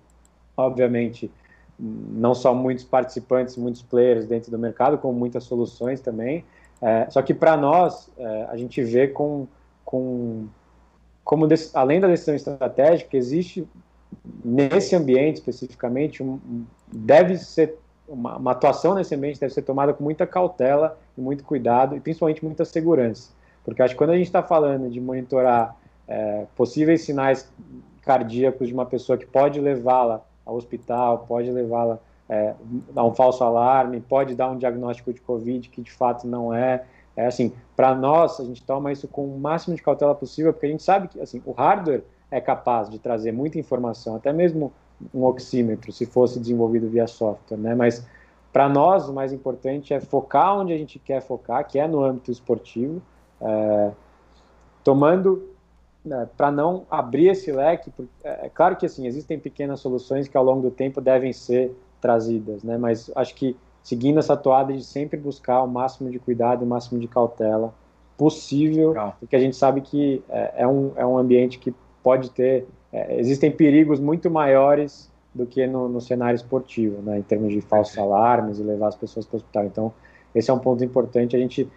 obviamente, não só muitos participantes, muitos players dentro do mercado, como muitas soluções também. É, só que para nós, é, a gente vê com com como além da decisão estratégica existe nesse ambiente especificamente um, deve ser uma, uma, atuação nesse ambiente deve ser tomada com muita cautela e muito cuidado e principalmente muita segurança. Porque acho que quando a gente está falando de monitorar é, possíveis sinais cardíacos de uma pessoa que pode levá-la ao hospital pode levá-la é, a um falso alarme pode dar um diagnóstico de covid que de fato não é é assim, para nós, a gente toma isso com o máximo de cautela possível, porque a gente sabe que assim, o hardware é capaz de trazer muita informação, até mesmo um oxímetro, se fosse desenvolvido via software, né? Mas para nós, o mais importante é focar onde a gente quer focar, que é no âmbito esportivo, é, tomando né, para não abrir esse leque. Porque, é, é claro que assim existem pequenas soluções que ao longo do tempo devem ser trazidas, né? Mas acho que seguindo essa toada de sempre buscar o máximo de cuidado, o máximo de cautela possível, Legal. porque a gente sabe que é, é, um, é um ambiente que pode ter, é, existem perigos muito maiores do que no, no cenário esportivo, né, em termos de falsos alarmes e levar as pessoas para o hospital. Então, esse é um ponto importante. A gente,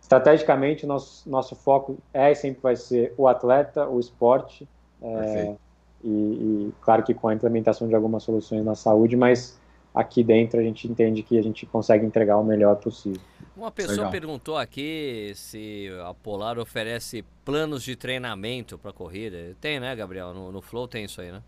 estrategicamente, nosso, nosso foco é e sempre vai ser o atleta, o esporte, é, e, e, claro que com a implementação de algumas soluções na saúde, mas aqui dentro a gente entende que a gente consegue entregar o melhor possível. Uma pessoa Legal. perguntou aqui se a Polar oferece planos de treinamento para corrida. Tem, né, Gabriel? No, no, Flow tem isso aí, né?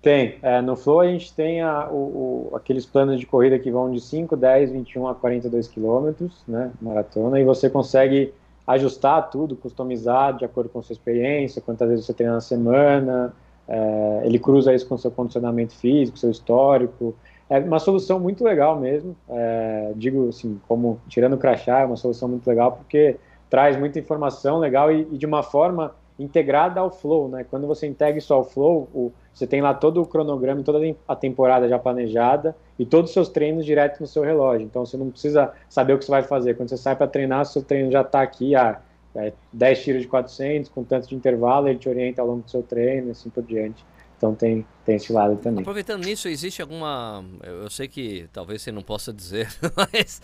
Tem. É, no Flow a gente tem a, o, o, aqueles planos de corrida que vão de 5, 10, 21 a 42 quilômetros, né, maratona, e você consegue ajustar tudo, customizar de acordo com a sua experiência, quantas vezes você treina na semana, é, ele cruza isso com o seu condicionamento físico, seu histórico, é uma solução muito legal mesmo. É, digo assim, como tirando o crachá, é uma solução muito legal porque traz muita informação legal e, e, de uma forma integrada ao flow, né? Quando você integra isso ao flow, o, você tem lá todo o cronograma, toda a temporada já planejada e todos os seus treinos direto no seu relógio. Então você não precisa saber o que você vai fazer. Quando você sai para treinar, seu treino já está aqui, ah, é 10 tiros de 400 com tanto de intervalo, ele te orienta ao longo do seu treino, assim por diante. Então tem, tem esse lado também. Aproveitando nisso, existe alguma. Eu sei que talvez você não possa dizer, mas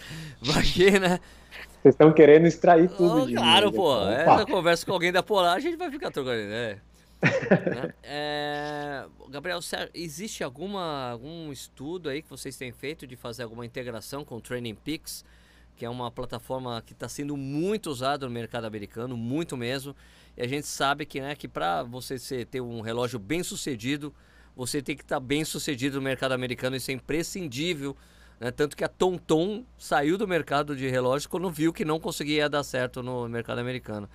que, né? Vocês estão querendo extrair tudo oh, de Claro, mim, pô. Né? É, conversa com alguém da Polar, a gente vai ficar trocando ideia. né? é, Gabriel, existe alguma, algum estudo aí que vocês têm feito de fazer alguma integração com o Training Peaks, que é uma plataforma que está sendo muito usada no mercado americano, muito mesmo. E a gente sabe que, né, que para você ser, ter um relógio bem sucedido, você tem que estar tá bem sucedido no mercado americano, isso é imprescindível. Né? Tanto que a TomTom saiu do mercado de relógios quando viu que não conseguia dar certo no mercado americano.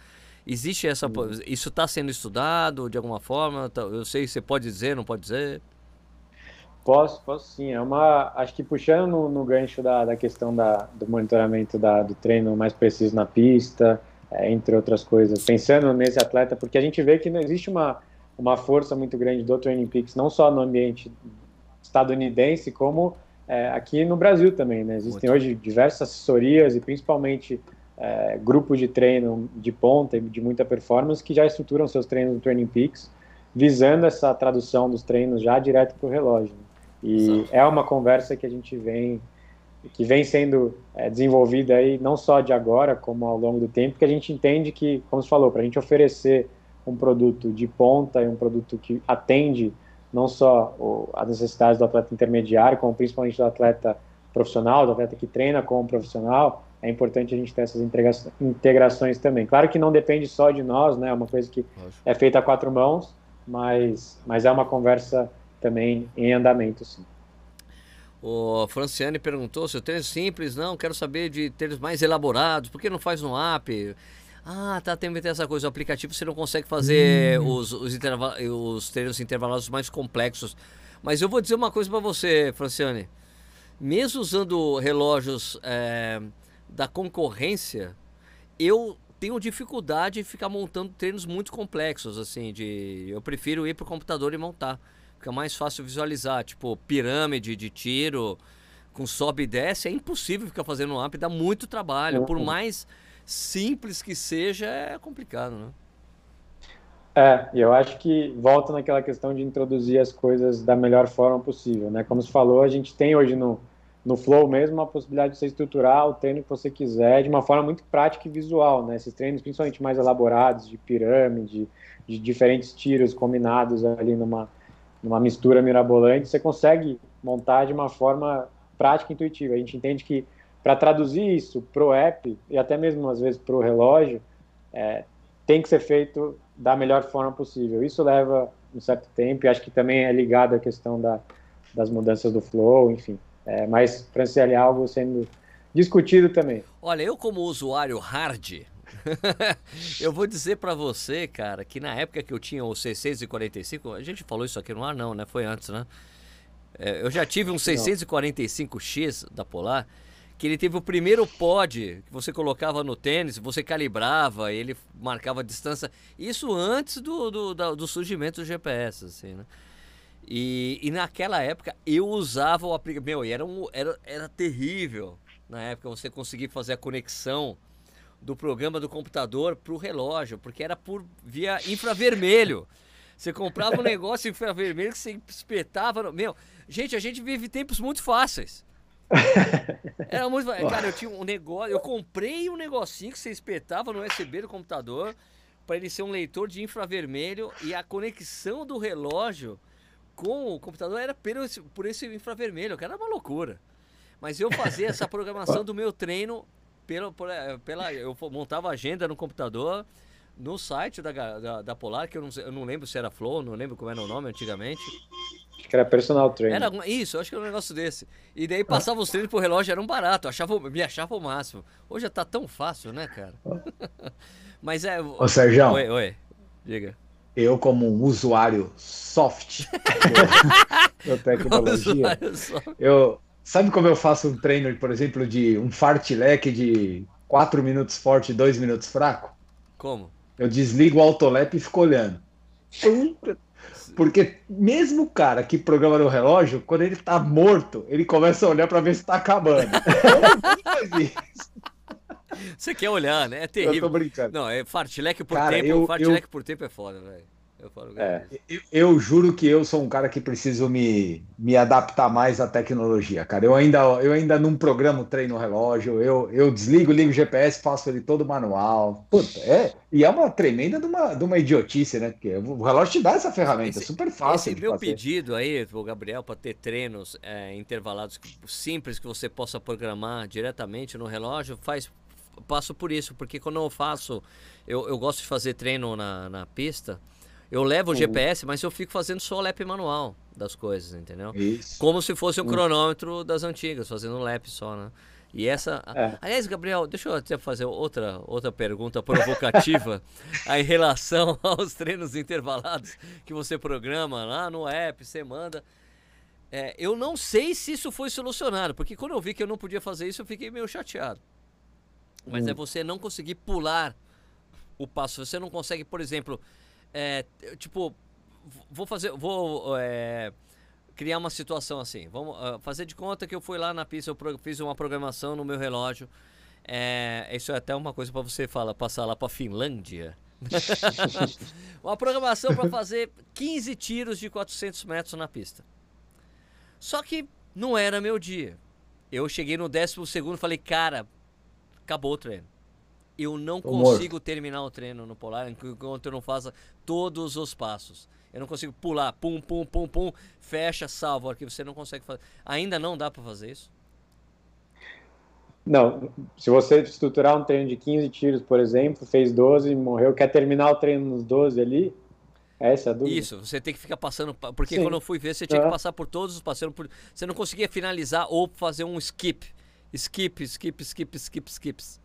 Existe essa. Uhum. Isso está sendo estudado de alguma forma? Tá, eu sei, você pode dizer, não pode dizer? Posso, posso sim. É uma, acho que puxando no, no gancho da, da questão da, do monitoramento da, do treino mais preciso na pista, é, entre outras coisas, pensando nesse atleta, porque a gente vê que não existe uma, uma força muito grande do Training Peaks, não só no ambiente estadunidense, como é, aqui no Brasil também. Né? Existem muito. hoje diversas assessorias e principalmente é, grupos de treino de ponta e de muita performance que já estruturam seus treinos no Training Peaks, visando essa tradução dos treinos já direto para o relógio. E Exato. é uma conversa que a gente vem que vem sendo é, desenvolvida aí não só de agora, como ao longo do tempo, que a gente entende que, como você falou, para a gente oferecer um produto de ponta e um produto que atende não só o, as necessidades do atleta intermediário, como principalmente do atleta profissional, do atleta que treina como profissional, é importante a gente ter essas integrações também. Claro que não depende só de nós, né? É uma coisa que é feita a quatro mãos, mas, mas é uma conversa também em andamento, sim. O Franciane perguntou se o tênis simples, não, quero saber de tênis mais elaborados, por que não faz no app? Ah, tá, tem essa coisa, o aplicativo você não consegue fazer hum. os, os, os treinos intervalados mais complexos. Mas eu vou dizer uma coisa para você, Franciane. Mesmo usando relógios é, da concorrência, eu tenho dificuldade em ficar montando treinos muito complexos, assim, de eu prefiro ir pro computador e montar. Fica mais fácil visualizar, tipo, pirâmide de tiro com sobe e desce, é impossível ficar fazendo um app, dá muito trabalho. Por uhum. mais simples que seja, é complicado, né? É, eu acho que volta naquela questão de introduzir as coisas da melhor forma possível, né? Como você falou, a gente tem hoje no, no Flow mesmo a possibilidade de você estruturar o treino que você quiser de uma forma muito prática e visual, né? Esses treinos, principalmente mais elaborados, de pirâmide, de diferentes tiros combinados ali numa, numa mistura mirabolante, você consegue montar de uma forma prática e intuitiva. A gente entende que para traduzir isso para o app e até mesmo às vezes para o relógio, é, tem que ser feito da melhor forma possível. Isso leva um certo tempo e acho que também é ligado à questão da, das mudanças do flow, enfim. É, mas para ser algo sendo discutido também. Olha, eu como usuário hard eu vou dizer para você, cara, que na época que eu tinha o C645, a gente falou isso aqui no ar não, né? Foi antes, né? É, eu já tive um 645X da Polar, que ele teve o primeiro pod que você colocava no tênis, você calibrava, ele marcava a distância. Isso antes do, do, do surgimento do GPS, assim, né? E, e naquela época eu usava o aplicativo. Meu, era, um, era, era terrível na época você conseguir fazer a conexão do programa do computador para o relógio, porque era por via infravermelho. Você comprava um negócio infravermelho que você espetava. No... Meu, gente, a gente vive tempos muito fáceis. Era muito. Cara, eu tinha um negócio. Eu comprei um negocinho que você espetava no USB do computador para ele ser um leitor de infravermelho e a conexão do relógio com o computador era por esse, por esse infravermelho, que era uma loucura. Mas eu fazia essa programação do meu treino pela, pela, eu montava agenda no computador, no site da, da, da Polar, que eu não, eu não lembro se era Flow, não lembro como era o nome antigamente. Acho que era personal trainer. Era isso, acho que era um negócio desse. E daí passava os treinos pro relógio, era um barato, achava, me achava o máximo. Hoje já tá tão fácil, né, cara? Mas é. Ô, Sérgio. Oi, oi. Diga. Eu, como um usuário soft da tecnologia, eu. Sabe como eu faço um treino, por exemplo, de um fartlek de 4 minutos forte e 2 minutos fraco? Como? Eu desligo o autolap e fico olhando. Porque mesmo o cara que programa no relógio, quando ele tá morto, ele começa a olhar para ver se tá acabando. Você quer olhar, né? É terrível. Eu tô brincando. Não, é fartlek por cara, tempo. Eu, fartlek eu... por tempo é foda, velho. Eu, falo, é, eu, eu, juro que eu sou um cara que preciso me, me adaptar mais à tecnologia, cara. Eu ainda, eu ainda não programo treino relógio, eu, eu desligo, ligo o GPS, faço ele todo manual. Puta, é, e é uma tremenda de uma, de uma idiotice, né? Porque o relógio te dá essa ferramenta, esse, é super fácil. Esse meu fazer. pedido aí, o Gabriel, para ter treinos é, intervalados simples que você possa programar diretamente no relógio, faz passo por isso, porque quando eu faço, eu, eu gosto de fazer treino na, na pista. Eu levo o GPS, mas eu fico fazendo só o lap manual das coisas, entendeu? Isso. Como se fosse um cronômetro das antigas, fazendo um lap só, né? E essa. É. Aliás, Gabriel, deixa eu até fazer outra, outra pergunta provocativa em relação aos treinos intervalados que você programa lá no app, você manda. É, eu não sei se isso foi solucionado, porque quando eu vi que eu não podia fazer isso, eu fiquei meio chateado. Mas é hum. é você não conseguir pular o passo. Você não consegue, por exemplo, é, tipo, vou fazer, vou é, criar uma situação assim. Vamos uh, fazer de conta que eu fui lá na pista, eu fiz uma programação no meu relógio. É, isso é até uma coisa para você falar, passar lá para Finlândia. uma programação para fazer 15 tiros de 400 metros na pista. Só que não era meu dia. Eu cheguei no décimo segundo e falei, cara, acabou o treino eu não consigo morto. terminar o treino no polar enquanto eu não faça todos os passos. Eu não consigo pular, pum, pum, pum, pum, fecha, salva o arquivo. Você não consegue fazer. Ainda não dá para fazer isso? Não. Se você estruturar um treino de 15 tiros, por exemplo, fez 12 e morreu, quer terminar o treino nos 12 ali, essa é a dúvida. Isso, você tem que ficar passando. Porque Sim. quando eu fui ver, você tinha que passar por todos os passos. Por, você não conseguia finalizar ou fazer um skip. Skip, skip, skip, skip, skips.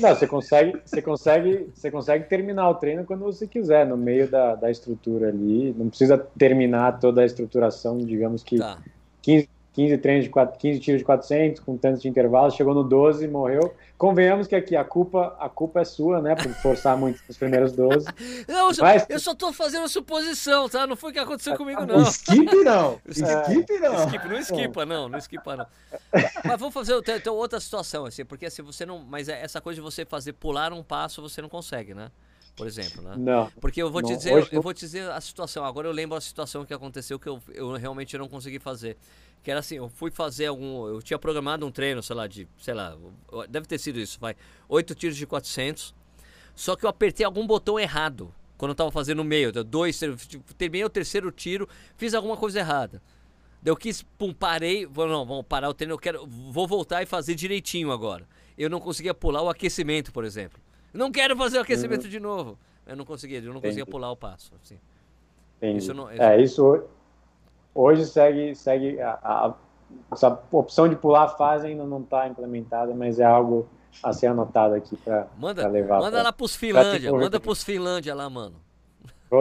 Não, você consegue, você consegue, você consegue terminar o treino quando você quiser, no meio da, da estrutura ali. Não precisa terminar toda a estruturação, digamos que tá. 15, 15 treinos de 4, 15 tiros de 400 com tantos de intervalos, chegou no 12 morreu. Convenhamos que aqui a culpa, a culpa é sua, né, por forçar muito os primeiros 12. Não, eu, Mas... eu só tô fazendo suposição, tá? Não foi o que aconteceu comigo não. Skip não. Skip não. Skip não esquipa não, não esquipa não. Mas vamos fazer então, outra situação assim, porque se você não, mas é essa coisa de você fazer pular um passo, você não consegue, né? por exemplo, né? Não. Porque eu vou te dizer, eu vou te dizer a situação. Agora eu lembro a situação que aconteceu que eu, eu realmente não consegui fazer. Que era assim, eu fui fazer algum. Eu tinha programado um treino, sei lá, de. Sei lá, deve ter sido isso, vai. Oito tiros de 400. Só que eu apertei algum botão errado. Quando eu tava fazendo no meio. Dois, tipo, terminei o terceiro tiro, fiz alguma coisa errada. Daí eu quis, pum, parei. Vou, não, vamos parar o treino, eu quero. Vou voltar e fazer direitinho agora. Eu não conseguia pular o aquecimento, por exemplo. Não quero fazer o aquecimento uhum. de novo. Eu não conseguia, eu não conseguia pular o passo. Assim. Isso não, isso... É, isso hoje segue, segue a, a, essa opção de pular a fase ainda não está implementada, mas é algo a ser anotado aqui para levar. Manda pra, lá pros Finlândia, manda pros Finlândia lá, mano.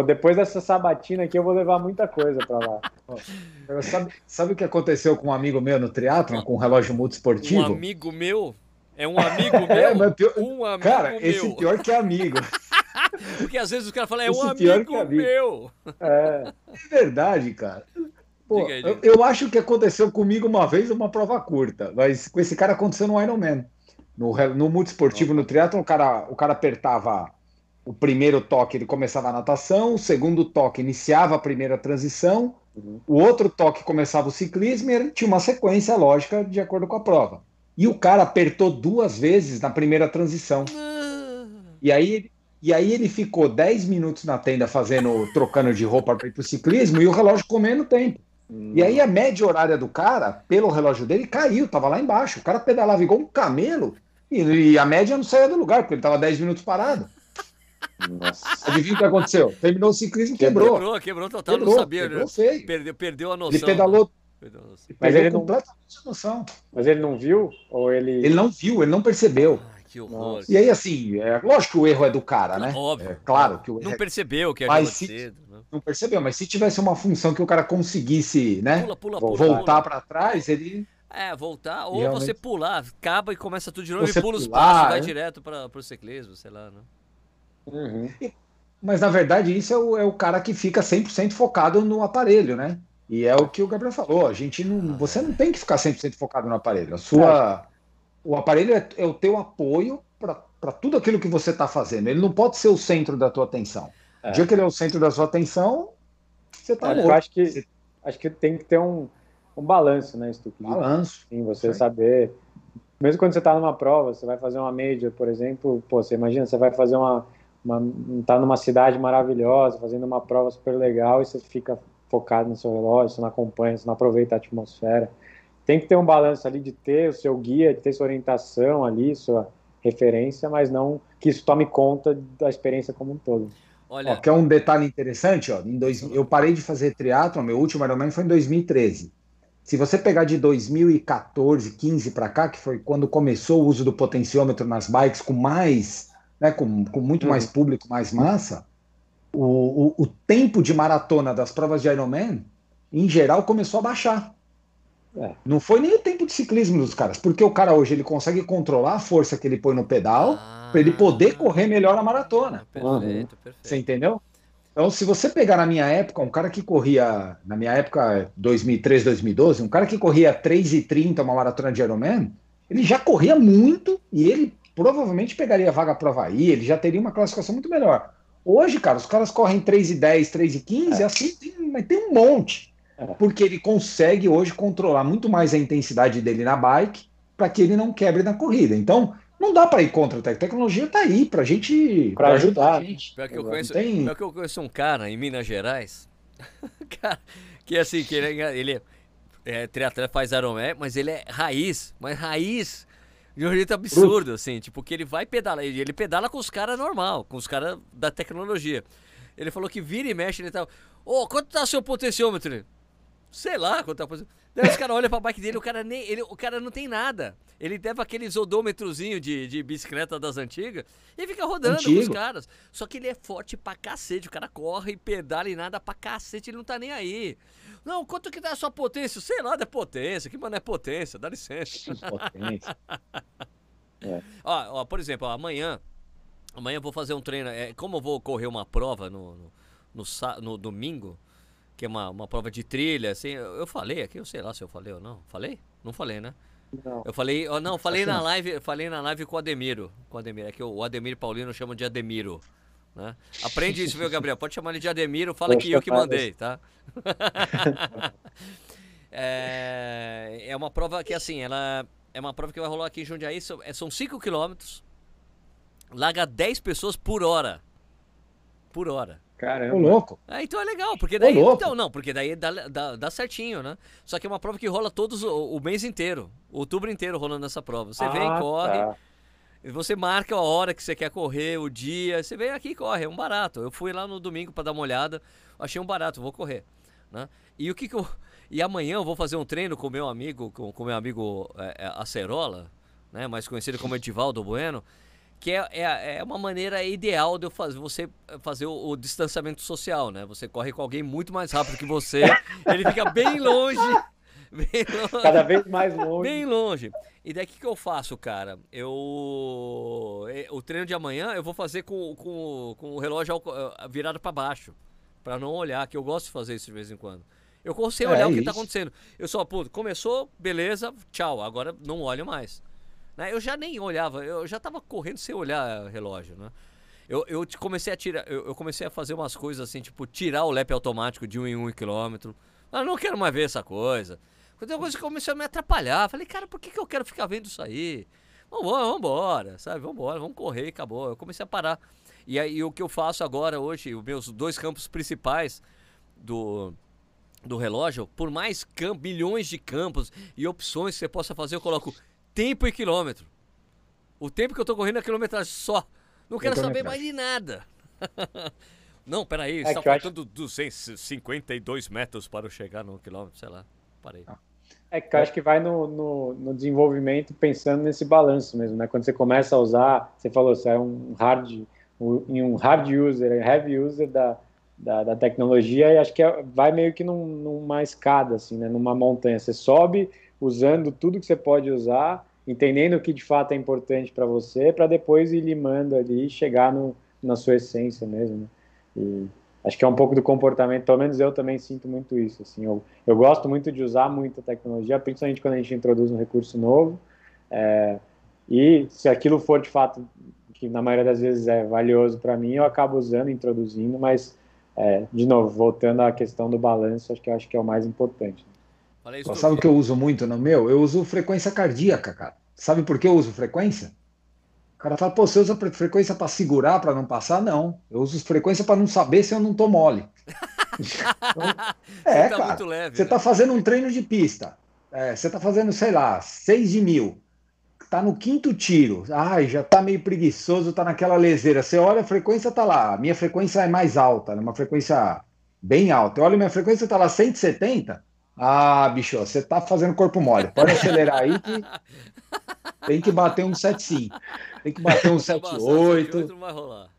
Depois dessa sabatina aqui, eu vou levar muita coisa para lá. sabe, sabe o que aconteceu com um amigo meu no triatlon, com um relógio multiesportivo? Um amigo meu? É um amigo é, meu? É, pior... Um amigo cara, meu. esse pior que é amigo. Porque às vezes os caras falam, é esse um amigo, amigo, meu. É, é verdade, cara. Pô, aí, eu, eu, acho que aconteceu comigo uma vez uma prova curta, mas com esse cara aconteceu no Ironman. No, no multiesportivo, no triatlo, o cara, o cara apertava o primeiro toque, ele começava a natação, o segundo toque iniciava a primeira transição, uhum. o outro toque começava o ciclismo e ele tinha uma sequência lógica de acordo com a prova. E o cara apertou duas vezes na primeira transição. E aí, e aí ele ficou 10 minutos na tenda fazendo, trocando de roupa para ir pro ciclismo e o relógio comendo tempo. Hum. E aí a média horária do cara, pelo relógio dele, caiu, tava lá embaixo. O cara pedalava igual um camelo e, e a média não saía do lugar, porque ele tava 10 minutos parado. Nossa. Adivinha o que aconteceu? Terminou o ciclismo quebrou. Quebrou, quebrou total, quebrou, não sabia. Quebrou feio. Perdeu, perdeu a noção. Ele pedalou. Perdeu Mas ele não... noção. Mas ele não viu? Ou ele... ele não viu, ele não percebeu. Ai, que horror. E aí, assim, é, lógico que o erro é do cara, né? Óbvio. É, claro que o Não é... percebeu que era se... cedo. Né? Não percebeu, mas se tivesse uma função que o cara conseguisse, né? Pula, pula, pula, voltar para trás, ele é, voltar. Ou Realmente... você pular, acaba e começa tudo de novo você e pula os passos, vai é? direto para o ciclismo, sei lá, né? Uhum. Mas na verdade isso é o, é o cara que fica 100% focado no aparelho, né? E é o que o Gabriel falou, a gente não, você não tem que ficar 100% focado no aparelho. A sua, o aparelho é, é o teu apoio para tudo aquilo que você está fazendo. Ele não pode ser o centro da tua atenção. É. O dia que ele é o centro da sua atenção, você está morto. Eu acho que, acho que tem que ter um, um balanço, né, Stu? Balanço. Sim, você Sim. saber. Mesmo quando você está numa prova, você vai fazer uma major, por exemplo, pô, você imagina, você vai fazer uma uma, tá numa cidade maravilhosa, fazendo uma prova super legal e você fica focado no seu relógio, você não acompanha, você não aproveita a atmosfera. Tem que ter um balanço ali de ter o seu guia, de ter sua orientação ali, sua referência, mas não que isso tome conta da experiência como um todo. Olha, ó, que é um detalhe interessante, ó, em dois, eu parei de fazer triatlo, meu último Ironman foi em 2013. Se você pegar de 2014, 15 para cá, que foi quando começou o uso do potenciômetro nas bikes com mais né, com, com muito uhum. mais público, mais massa, o, o, o, tempo de maratona das provas de Ironman, em geral, começou a baixar. É. Não foi nem o tempo de ciclismo dos caras, porque o cara hoje ele consegue controlar a força que ele põe no pedal ah, para ele poder correr melhor a maratona. Perfeito, uhum. perfeito. Você entendeu? Então, se você pegar na minha época, um cara que corria, na minha época, 2003, 2012, um cara que corria 3,30 uma maratona de Ironman, ele já corria muito e ele provavelmente pegaria vaga para o Havaí, ele já teria uma classificação muito melhor. Hoje, cara, os caras correm 3 e 10, 3 e 15, é. assim, tem, mas tem um monte. É. Porque ele consegue hoje controlar muito mais a intensidade dele na bike para que ele não quebre na corrida. Então, não dá para ir contra a tecnologia, tá aí para gente para ajudar. a gente. Pior que, eu conheço, tem... pior que eu conheço um cara em Minas Gerais, que assim, que ele, é, ele é, triatleta faz Ironman, mas ele é raiz, mas raiz de um jeito absurdo, assim, tipo, que ele vai pedalar, ele pedala com os caras normal, com os caras da tecnologia. Ele falou que vira e mexe, ele tá. Ô, oh, quanto tá seu potenciômetro? Sei lá quanto tá o potenciômetro. Daí os caras olham pra bike dele, o cara nem. Ele, o cara não tem nada. Ele leva aqueles odômetrozinho de, de bicicleta das antigas e fica rodando Antigo. com os caras. Só que ele é forte pra cacete. O cara corre e pedala e nada pra cacete, ele não tá nem aí. Não, quanto que dá a sua potência? Sei lá, é potência. Que mano é potência? Dá licença. Potência. é. ó, ó, por exemplo, ó, amanhã. Amanhã eu vou fazer um treino. É, como eu vou correr uma prova no, no, no, no domingo, que é uma, uma prova de trilha, assim, eu, eu, falei aqui, eu sei lá se eu falei ou não. Falei? Não falei, né? Não. Eu falei, oh, não, falei na live, falei na live com o Ademiro. Com o Ademiro, é que o Ademir Paulino chama de Ademiro. Né? Aprende isso, viu, Gabriel? Pode chamar ele de Ademiro, fala que eu que mandei, tá? é, é uma prova que, assim, ela é uma prova que vai rolar aqui em Jundiaí, são 5 é, quilômetros, larga 10 pessoas por hora. Por hora. Caramba. Ô, louco. É, então é legal, porque daí. Então, não, porque daí dá, dá, dá, certinho, né? Só que é uma prova que rola todos o, o mês inteiro. Outubro inteiro rolando essa prova. Você ah, vem, corre. Tá. Você marca a hora que você quer correr, o dia. Você vem aqui e corre, é um barato. Eu fui lá no domingo para dar uma olhada, achei um barato, vou correr. Né? E o que, que eu. E amanhã eu vou fazer um treino com meu amigo, com, meu amigo é, é, Acerola, né? mais conhecido como Edivaldo Bueno, que é, é, é, uma maneira ideal de eu fazer, você fazer o, o, distanciamento social, né? Você corre com alguém muito mais rápido que você, ele fica bem longe. Bem longe. Cada vez mais longe. Bem longe. E daí o que, que eu faço, cara? Eu. É, o treino de amanhã eu vou fazer com, com, com o relógio eh, virado para baixo. para não olhar, que eu gosto de fazer isso de vez em quando. Eu consigo é, olhar o que tá isso. tá acontecendo. Eu só, pô, começou, beleza, tchau. Agora não olho mais. Né? Eu já nem olhava, eu já tava correndo sem olhar relógio, né? Eu, eu comecei a tirar, eu, eu, comecei a fazer umas coisas assim, tipo, tirar o lap automático de um em um quilômetro. Eu não quero mais ver essa coisa. Quando coisa começou a me atrapalhar, falei, cara, por que, que eu quero ficar vendo isso aí? Vambora, vambora, sabe? Vambora, vamos correr, acabou. Eu comecei a parar. E aí o que eu faço agora hoje, os meus dois campos principais do, do relógio, por mais milhões de campos e opções que você possa fazer, eu coloco tempo e quilômetro. O tempo que eu tô correndo é quilometragem só. Não quero saber mais de nada. Não, peraí, é está faltando acho... 252 metros para eu chegar no quilômetro, sei lá. Parei. Ah. É que eu acho que vai no, no, no, desenvolvimento pensando nesse balanço mesmo, né? Quando você começa a usar, você falou, você é um hard, um, um hard user, um heavy user da, da, da tecnologia, e acho que é, vai meio que num, numa escada, assim, né? Numa montanha. Você sobe usando tudo que você pode usar, entendendo o que de fato é importante para você, para depois ir limando ali e chegar no, na sua essência mesmo, né? E acho que é um pouco do comportamento, pelo menos eu também sinto muito isso. Assim, eu, eu gosto muito de usar muita tecnologia, principalmente quando a gente introduz um recurso novo. É, e se aquilo for de fato, que na maioria das vezes é valioso para mim, eu acabo usando, introduzindo, mas, é, de novo, voltando à questão do balanço, acho que acho que é o mais importante. Sabe o que eu uso muito no meu? Eu uso frequência cardíaca, cara. Sabe por que eu uso frequência? O cara fala, pô, você usa frequência para segurar, para não passar? Não. Eu uso frequência para não saber se eu não tô mole. então, é, tá cara. Leve, você né? tá fazendo um treino de pista. É, você tá fazendo, sei lá, 6 de mil. Tá no quinto tiro. Ai, já tá meio preguiçoso, tá naquela leseira. Você olha, a frequência tá lá. A minha frequência é mais alta, né? uma frequência bem alta. Eu olho, minha frequência tá lá 170. Ah, bicho, você tá fazendo corpo mole. Pode acelerar aí que tem que bater um 7,5. Tem que bater um 7,8. Não vai rolar.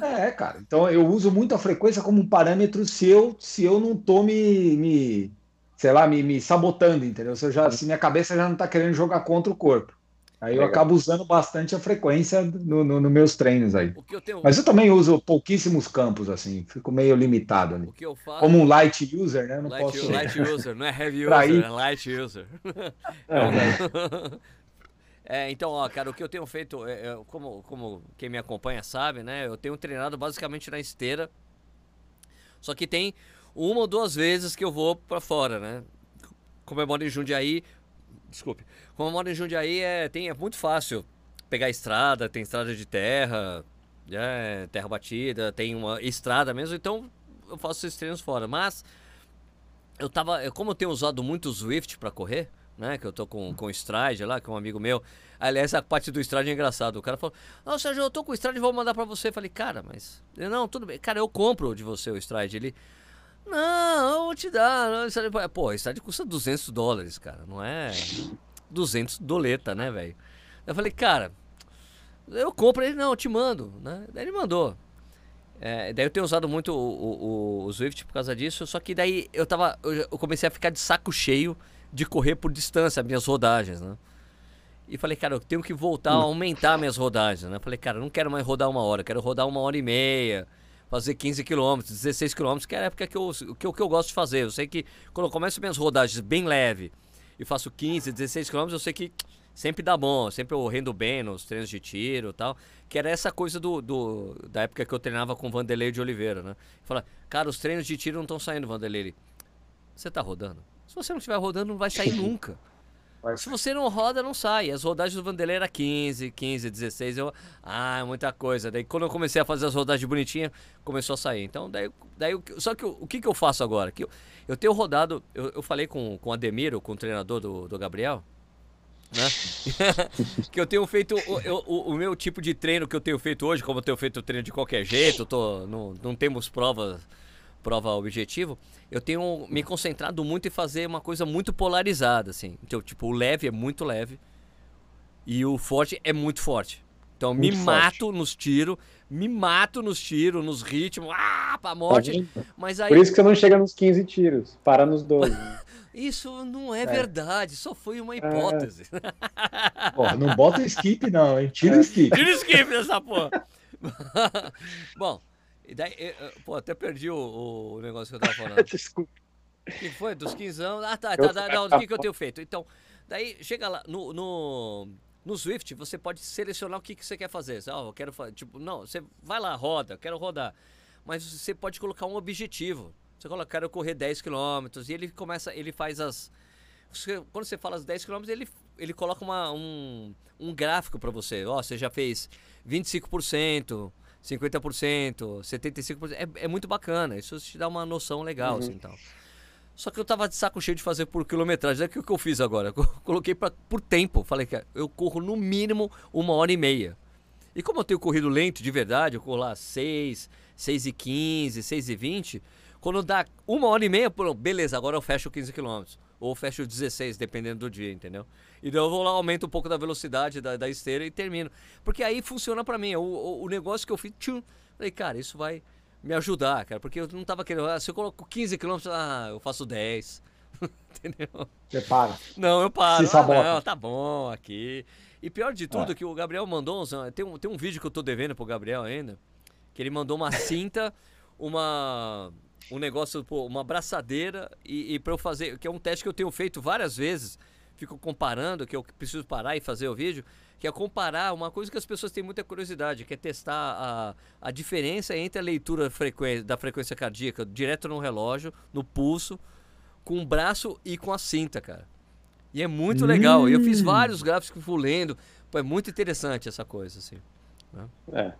É, cara. Então eu uso muito a frequência como um parâmetro se eu, se eu não tô me, me sei lá, me, me sabotando, entendeu? Se, já, se minha cabeça já não tá querendo jogar contra o corpo. Aí Legal. eu acabo usando bastante a frequência nos no, no meus treinos aí. Eu tenho... Mas eu também uso pouquíssimos campos, assim, fico meio limitado ali. Faço... Como um light user, né? Não light, posso. Light user, não é heavy user, é light user. É. é, então, ó, cara, o que eu tenho feito, é, é, como, como quem me acompanha sabe, né? Eu tenho treinado basicamente na esteira. Só que tem uma ou duas vezes que eu vou para fora, né? Como eu moro em Jundiaí, desculpe, como eu moro em Jundiaí, é, tem, é muito fácil pegar estrada, tem estrada de terra, é, terra batida, tem uma estrada mesmo, então eu faço esses treinos fora. Mas eu tava, como eu tenho usado muito o Swift para correr, né, que eu tô com, com Stride lá, que é um amigo meu. Aliás, a parte do Stride é engraçado. O cara falou: Não, Sérgio, eu tô com o Stride, vou mandar para você. Eu falei: Cara, mas. Não, tudo bem. Cara, eu compro de você o Stride. Ele. Não, eu vou te dar. Pô, o Stride custa 200 dólares, cara. Não é. 200 doleta, né, velho? Eu falei, cara, eu compro ele, não, eu te mando, né? Daí ele mandou. É, daí eu tenho usado muito o, o, o, Swift por causa disso, só que daí eu tava. Eu comecei a ficar de saco cheio de correr por distância, minhas rodagens, né? E falei, cara, eu tenho que voltar a aumentar minhas rodagens, né? Falei, cara, eu não quero mais rodar uma hora, quero rodar uma hora e meia, fazer 15 quilômetros, 16 quilômetros, que é a época que eu, que, eu, que eu gosto de fazer. Eu sei que quando eu começo minhas rodagens bem leve, e faço 15, 16 quilômetros, eu sei que sempre dá bom, sempre eu rendo bem nos treinos de tiro e tal. Que era essa coisa do, do, da época que eu treinava com o Vanderlei de Oliveira, né? Fala, cara, os treinos de tiro não estão saindo, Vanderlei. Você tá rodando? Se você não estiver rodando, não vai sair nunca. Se você não roda, não sai. As rodagens do Vanderlei era 15, 15, 16. Eu, ah, muita coisa. Daí quando eu comecei a fazer as rodagens bonitinhas, começou a sair. Então, daí, daí só que o, que, que eu faço agora? Que eu, eu tenho rodado, eu, eu falei com, com o Ademiro, com o treinador do, do Gabriel, né? que eu tenho feito o, eu, o, o, meu tipo de treino que eu tenho feito hoje, como eu tenho feito treino de qualquer jeito, tô, não, não temos provas prova objetivo, eu tenho me concentrado muito em fazer uma coisa muito polarizada, assim. Então, tipo, o leve é muito leve e o forte é muito forte. Então, muito me forte. mato nos tiros, me mato nos tiros, nos ritmos, ah, pra morte. Tá mas aí... Por isso que você não chega nos 15 tiros, para nos 12. Isso não é, é, verdade, só foi uma hipótese. É. Porra, não bota skip não, hein? Tira o skip. Tira o skip dessa porra. Bom, e daí, pô, até perdi o, o negócio que eu tava falando. Desculpa. O que foi? Dos 15 anos? Ah, tá, tá, tá. Não, o que, que eu tenho feito? Então, daí chega lá no, no, no Swift, você pode selecionar o que, que você quer fazer. Ah, eu quero. Tipo, não, você vai lá, roda, quero rodar. Mas você pode colocar um objetivo. Você coloca, quero correr 10 km e ele começa, ele faz as. Você, quando você fala os 10 km, ele, ele coloca uma, um, um gráfico para você. Ó, oh, você já fez 25%. 50%, 75%. É, é muito bacana. Isso te dá uma noção legal, uhum. assim, tal. Só que eu tava de saco cheio de fazer por quilometragem. É que o que eu fiz agora? Eu coloquei pra, por tempo. Falei que eu corro no mínimo uma hora e meia. E como eu tenho corrido lento de verdade, eu corro lá 6, 6 e 15, 6 e 20. Quando dá uma hora e meia, beleza, agora eu fecho 15 quilômetros. Ou fecho 16, dependendo do dia, entendeu? E daí eu vou lá, aumento um pouco da velocidade da, da esteira e termino. Porque aí funciona para mim. O, o, o, negócio que eu fiz, tchum, falei, cara, isso vai me ajudar, cara, porque eu não tava querendo. Ah, se eu coloco 15 km, ah, eu faço 10. Entendeu? Você para. Não, eu paro. Se ah, não, tá bom aqui. E pior de tudo, é. que o Gabriel mandou uns, tem, um, tem um vídeo que eu tô devendo pro Gabriel ainda, que ele mandou uma cinta, uma um negócio, pô, uma abraçadeira e, e para eu fazer, que é um teste que eu tenho feito várias vezes, fico comparando, que eu preciso parar e fazer o vídeo, que é comparar uma coisa que as pessoas têm muita curiosidade, que é testar a, a diferença entre a leitura frequência, da frequência cardíaca direto no relógio, no pulso, com o braço e com a cinta, cara. E é muito hum. legal. Eu fiz hum. vários gráficos que fui lendo. Pô, é muito interessante essa coisa, assim. Né? É.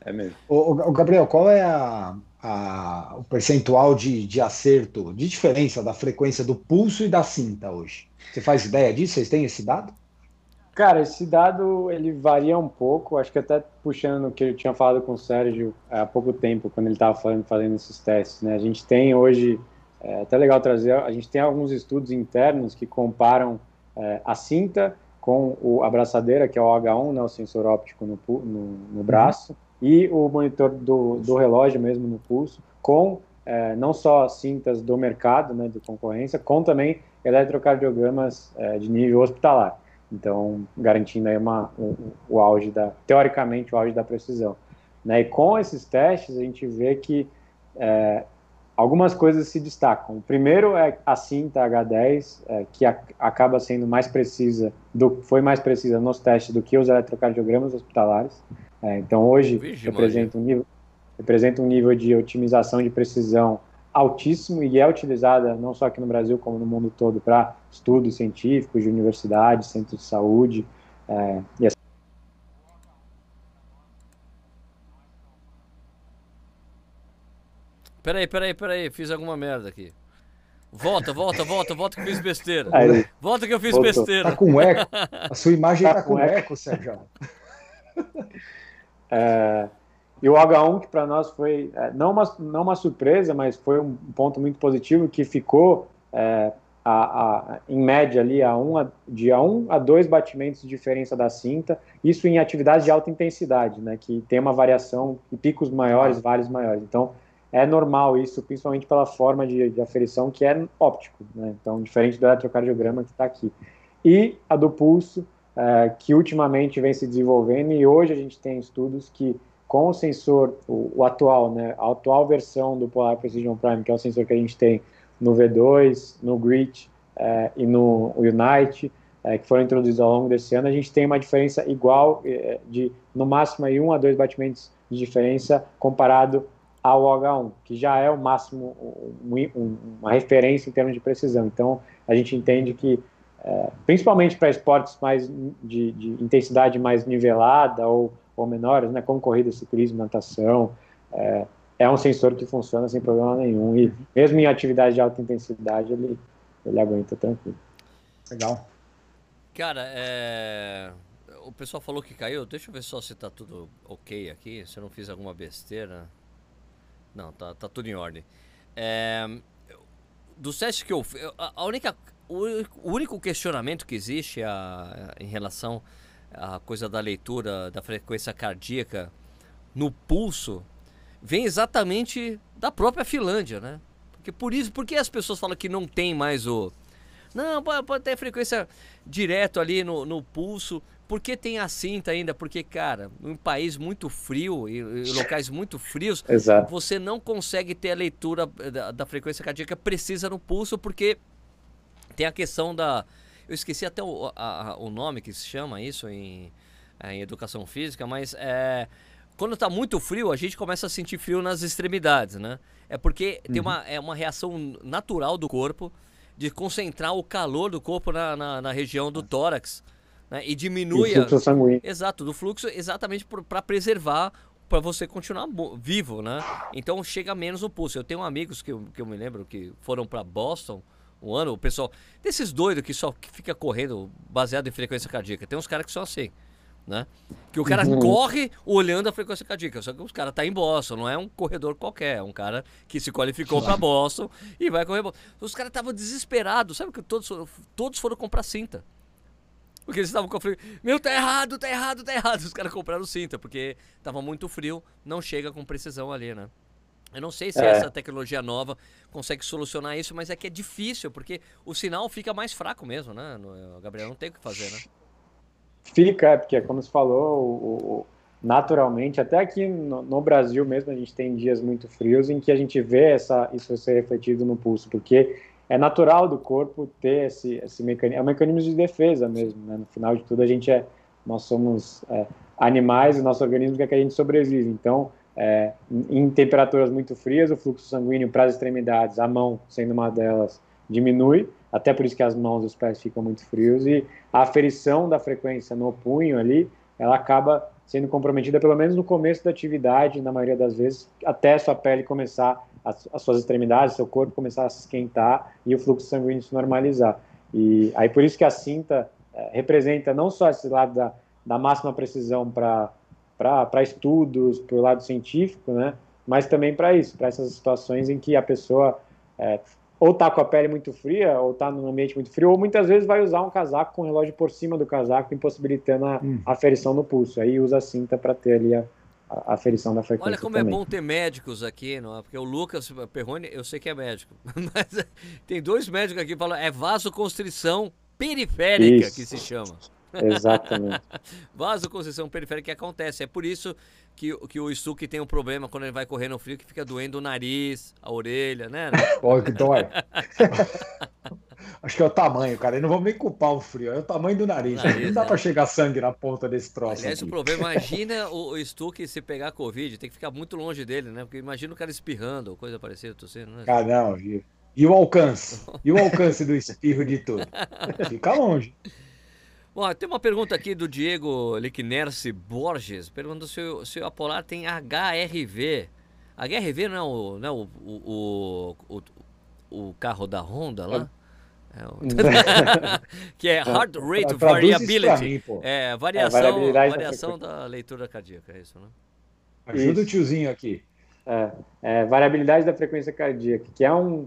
É mesmo. O, Gabriel, qual é a, a, o percentual de, de acerto, de diferença da frequência do pulso e da cinta hoje? Você faz ideia disso? Vocês têm esse dado? Cara, esse dado ele varia um pouco, acho que até puxando o que eu tinha falado com o Sérgio há pouco tempo, quando ele estava fazendo, fazendo esses testes. Né? A gente tem hoje, é até legal trazer, a gente tem alguns estudos internos que comparam é, a cinta com o, a braçadeira, que é o H1, né, o sensor óptico no, no, no braço, uhum. E o monitor do, do relógio mesmo no pulso, com é, não só cintas do mercado, né, de concorrência, com também eletrocardiogramas é, de nível hospitalar. Então, garantindo aí uma, um, o auge da, teoricamente, o auge da precisão. Né? E com esses testes, a gente vê que é, algumas coisas se destacam. O primeiro é a cinta H10, é, que a, acaba sendo mais precisa, do, foi mais precisa nos testes do que os eletrocardiogramas hospitalares. É, então, hoje, representa um, nível, representa um nível de otimização de precisão altíssimo e é utilizada não só aqui no Brasil, como no mundo todo, para estudos científicos de universidades, centros de saúde. É, e assim. Peraí, peraí, peraí, fiz alguma merda aqui. Volta, volta, volta, volta que eu fiz besteira. Aí, volta que eu fiz voltou. besteira. Tá com eco. A sua imagem tá, tá com, com eco, eco Sérgio. É, e o H1, que para nós foi é, não, uma, não uma surpresa, mas foi um ponto muito positivo, que ficou é, a, a, em média ali a um, a, de a 1 um a 2 batimentos de diferença da cinta, isso em atividades de alta intensidade, né, que tem uma variação e picos maiores, vários maiores. Então, é normal isso, principalmente pela forma de, de aferição que é óptico, né, então diferente do eletrocardiograma que está aqui. E a do pulso, é, que ultimamente vem se desenvolvendo e hoje a gente tem estudos que com o sensor, o, o, atual, né, a atual versão do Polar Precision Prime, que é o sensor que a gente tem no V2, no Grit é, e no Unite, é, que foram introduzidos ao longo desse ano, a gente tem uma diferença igual de, no máximo, aí, um a dois batimentos de diferença comparado ao H1, que já é o máximo, um, um, uma referência em termos de precisão. Então, a gente entende que, é, principalmente para esportes mais de, de intensidade mais nivelada ou ou menores, né, como corrida, ciclismo, natação, é, é um sensor que funciona sem problema nenhum e mesmo em atividade de alta intensidade ele, ele aguenta tranquilo. Legal. Cara, é... o pessoal falou que caiu, deixa eu ver só se tá tudo ok aqui, se eu não fiz alguma besteira. Não, tá, tá tudo em ordem. É... Do teste que eu a única o único questionamento que existe a, em relação a coisa da leitura da frequência cardíaca no pulso vem exatamente da própria Finlândia, né? Porque por isso, porque as pessoas falam que não tem mais o não, pode, pode ter frequência direto ali no, no pulso. Por que tem a cinta ainda? Porque, cara, um país muito frio e, e locais muito frios, você não consegue ter a leitura da, da frequência cardíaca precisa no pulso, porque tem a questão da, eu esqueci até o, a, o nome que se chama isso em, é, em educação física, mas é, quando está muito frio, a gente começa a sentir frio nas extremidades, né? É porque uhum. tem uma, é uma reação natural do corpo de concentrar o calor do corpo na, na, na região do tórax. Né? E diminui. O fluxo sanguíneo. Exato, do fluxo, exatamente para preservar para você continuar vivo, né? Então chega menos o pulso. Eu tenho amigos que eu, que eu me lembro que foram para Boston um ano, o pessoal, desses doidos que só fica correndo baseado em frequência cardíaca. Tem uns caras que são assim, né? Que o cara uhum. corre olhando a frequência cardíaca. Só que os caras tá em Boston, não é um corredor qualquer, é um cara que se qualificou para Boston e vai correr. Os caras estavam desesperados, sabe que todos, todos foram comprar cinta. Porque eles estavam com frio. Meu, tá errado, tá errado, tá errado. Os caras compraram cinta, porque tava muito frio, não chega com precisão ali, né? Eu não sei se é. essa tecnologia nova consegue solucionar isso, mas é que é difícil, porque o sinal fica mais fraco mesmo, né? Gabriel não tem o que fazer, né? Fica, é, porque como você falou, o, o, naturalmente, até aqui no, no, Brasil mesmo, a gente tem dias muito frios em que a gente vê essa, isso ser refletido no pulso, porque é natural do corpo ter esse, esse mecanismo, é um mecanismo de defesa mesmo, né? No final de tudo, a gente é, nós somos é, animais, o nosso organismo quer que a gente sobrevive, então, é, em temperaturas muito frias, o fluxo sanguíneo para as extremidades, a mão sendo uma delas, diminui, até por isso que as mãos e os pés ficam muito frios, e a aferição da frequência no punho ali, ela acaba sendo comprometida pelo menos no começo da atividade, na maioria das vezes, até sua pele começar as, as suas extremidades, seu corpo começar a se esquentar e o fluxo sanguíneo se normalizar. E aí por isso que a cinta é, representa não só esse lado da, da máxima precisão para estudos, para o lado científico, né, mas também para isso, para essas situações em que a pessoa é, ou está com a pele muito fria, ou está num ambiente muito frio, ou muitas vezes vai usar um casaco com o relógio por cima do casaco, impossibilitando a hum. aferição no pulso. Aí usa a cinta para ter ali a, a aferição da frequência. Olha como também. é bom ter médicos aqui, não é? Porque o Lucas Perrone, eu sei que é médico, mas tem dois médicos aqui que falam é vasoconstrição periférica isso. que se chama. Exatamente. vasoconstrição periférica que acontece. É por isso que, que o Stuque tem um problema quando ele vai correr no frio que fica doendo o nariz, a orelha, né? Pô, que dói. Acho que é o tamanho, cara. E não vamos nem culpar o frio, é o tamanho do nariz. nariz não dá é. para chegar sangue na ponta desse troço. Aliás, aqui. o problema, imagina o, o Stuck se pegar Covid, tem que ficar muito longe dele, né? Porque imagina o cara espirrando ou coisa parecida, tossindo, né? Ah, não. E, e o alcance? E o alcance do espirro de tudo? Fica longe. Bom, tem uma pergunta aqui do Diego Licknerce Borges, perguntando se, se o Apolar tem HRV. HRV não é o, não é o, o, o, o carro da Honda lá? É que é Heart Rate Variability. Mim, é, variação, é, variação da, da, leitura cardíaca, é isso, né? Ajuda isso. o tiozinho aqui. É, é, variabilidade da frequência cardíaca, que é um.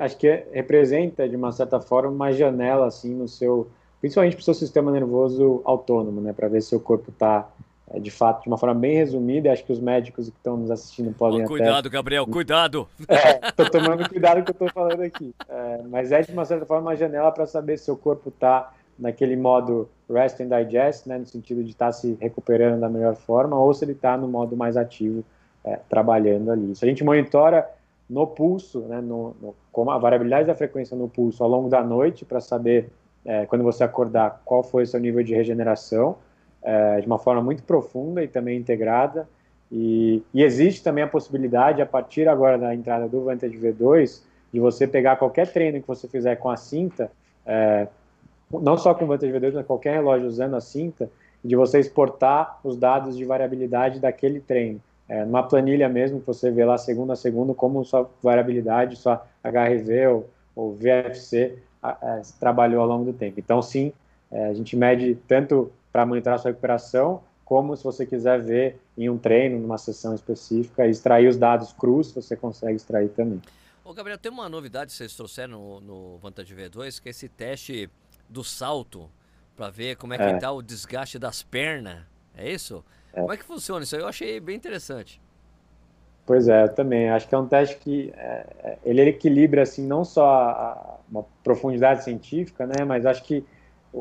Acho que é, representa, de uma certa forma, uma janela, assim, no seu. Principalmente para o seu sistema nervoso autônomo, né? Para ver se o corpo está é, de fato, de uma forma bem resumida, acho que os médicos que estão nos assistindo podem oh, Cuidado, até... Gabriel, cuidado! Estou é, tomando cuidado com o que eu estou falando aqui. É, mas é, de uma certa forma, uma janela para saber se o corpo está naquele modo rest and digest, né, no sentido de estar tá se recuperando da melhor forma, ou se ele está no modo mais ativo, é, trabalhando ali. Isso a gente monitora no pulso, né, no, no, com a variabilidade da frequência no pulso ao longo da noite, para saber, é, quando você acordar, qual foi o seu nível de regeneração, é, de uma forma muito profunda e também integrada. E, e, existe também a possibilidade, a partir agora da entrada do Vantage V2, de você pegar qualquer treino que você fizer com a cinta, é, não só com o Vantage V2, mas qualquer relógio usando a cinta, de você exportar os dados de variabilidade daquele treino. É, numa planilha mesmo, que você vê lá segundo a segundo como sua variabilidade, sua HRV ou, ou VFC a, a, trabalhou ao longo do tempo. Então, sim, é, a gente mede tanto para monitorar sua recuperação, como se você quiser ver em um treino, numa sessão específica, extrair os dados crus, você consegue extrair também. Ô Gabriel, tem uma novidade que vocês trouxeram no, no Vantage V2, que é esse teste do salto, para ver como é que é. está o desgaste das pernas, é isso? É. Como é que funciona isso aí? Eu achei bem interessante. Pois é, eu também. Acho que é um teste que é, é ele equilibra assim não só a, uma profundidade científica, né, mas acho que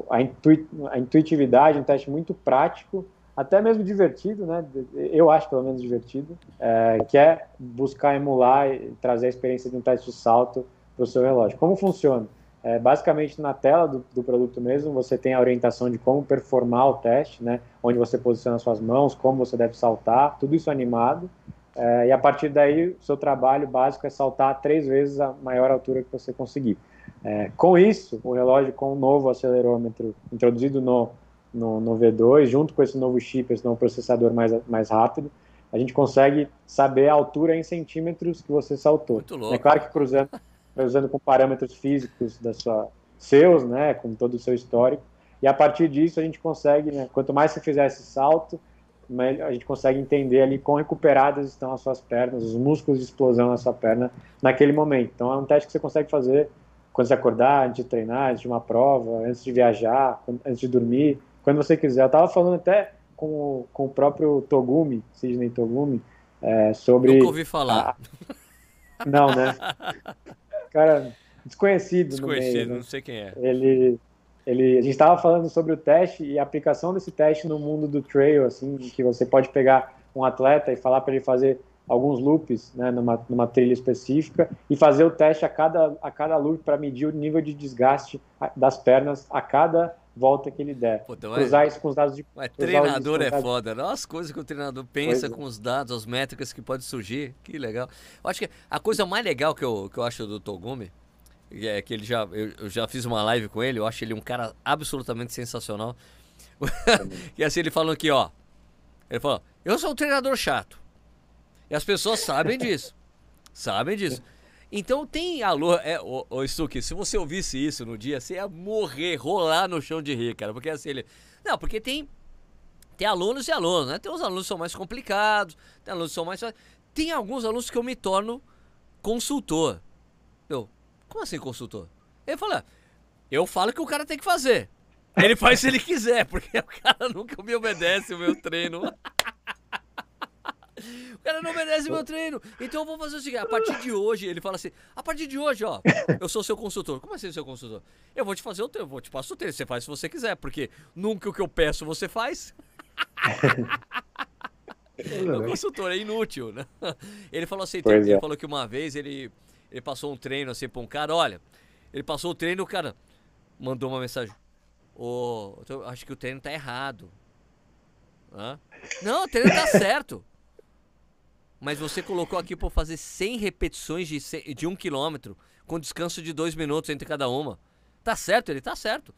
a, intui, a intuitividade, um teste muito prático, até mesmo divertido, né? Eu acho pelo menos divertido, é, que é buscar emular e trazer a experiência de um teste de salto para o seu relógio. Como funciona? É, basicamente na tela do, do, produto mesmo você tem a orientação de como performar o teste, né? Onde você posiciona suas mãos, como você deve saltar, tudo isso animado. É, e a partir daí, o seu trabalho básico é saltar três vezes a maior altura que você conseguir. É, com isso, o relógio com o novo acelerômetro introduzido no, no, no, V2, junto com esse novo chip, esse novo processador mais, mais rápido, a gente consegue saber a altura em centímetros que você saltou. Muito louco. É claro que cruzando, cruzando com parâmetros físicos da sua, seus, né, com todo o seu histórico, e a partir disso a gente consegue, né, quanto mais você fizer esse salto, a gente consegue entender ali quão recuperadas estão as suas pernas, os músculos de explosão na sua perna naquele momento. Então é um teste que você consegue fazer quando você acordar, antes de treinar, antes de uma prova, antes de viajar, antes de dormir, quando você quiser. Eu estava falando até com, o, com o próprio Togumi, Sidney Togumi, é, sobre... Nunca ouvi falar. A... Não, né? Cara, desconhecido, desconhecido meio, né? não sei quem é. Ele ele, a gente estava falando sobre o teste e a aplicação desse teste no mundo do trail, assim, que você pode pegar um atleta e falar para ele fazer alguns loops né, numa, numa trilha específica e fazer o teste a cada, a cada loop para medir o nível de desgaste das pernas a cada volta que ele der. Puta, Usar isso com os dados de. Mas treinador é foda. Olha as coisas que o treinador pensa é. com é. os dados, as métricas que pode surgir. Que legal. Eu acho que a coisa mais legal que eu, que eu acho do Togumi é que ele já eu, eu, já fiz uma live com ele, eu acho ele um cara absolutamente sensacional. e assim ele falando aqui, ó. Ele falou: "Eu sou um treinador chato". E as pessoas sabem disso. sabem disso. Então tem alô, é, ô, ô Stuque, se você ouvisse isso no dia, você ia morrer, rolar no chão de rir, cara, porque assim ele Não, porque tem tem alunos e alunos, né? Tem uns alunos que são mais complicados, tem alunos que são mais tem alguns alunos que eu me torno consultor. Como assim consultor? Ele fala, eu falo que o cara tem que fazer. Ele faz se ele quiser, porque o cara nunca me obedece o meu treino. O cara não obedece o meu treino. Então eu vou fazer o seguinte: a partir de hoje, ele fala assim: a partir de hoje, ó, eu sou seu consultor. Como assim, seu consultor? Eu vou te fazer o treino, eu vou te passar o treino. Você faz se você quiser, porque nunca o que eu peço você faz. o consultor é inútil, né? Ele falou assim: ele é. falou que uma vez ele ele passou um treino assim pra um cara, olha, ele passou o treino, o cara mandou uma mensagem. Ô, oh, acho que o treino tá errado. Hã? Não, o treino tá certo. Mas você colocou aqui para fazer 100 repetições de, de um quilômetro, com descanso de dois minutos entre cada uma. Tá certo, ele tá certo.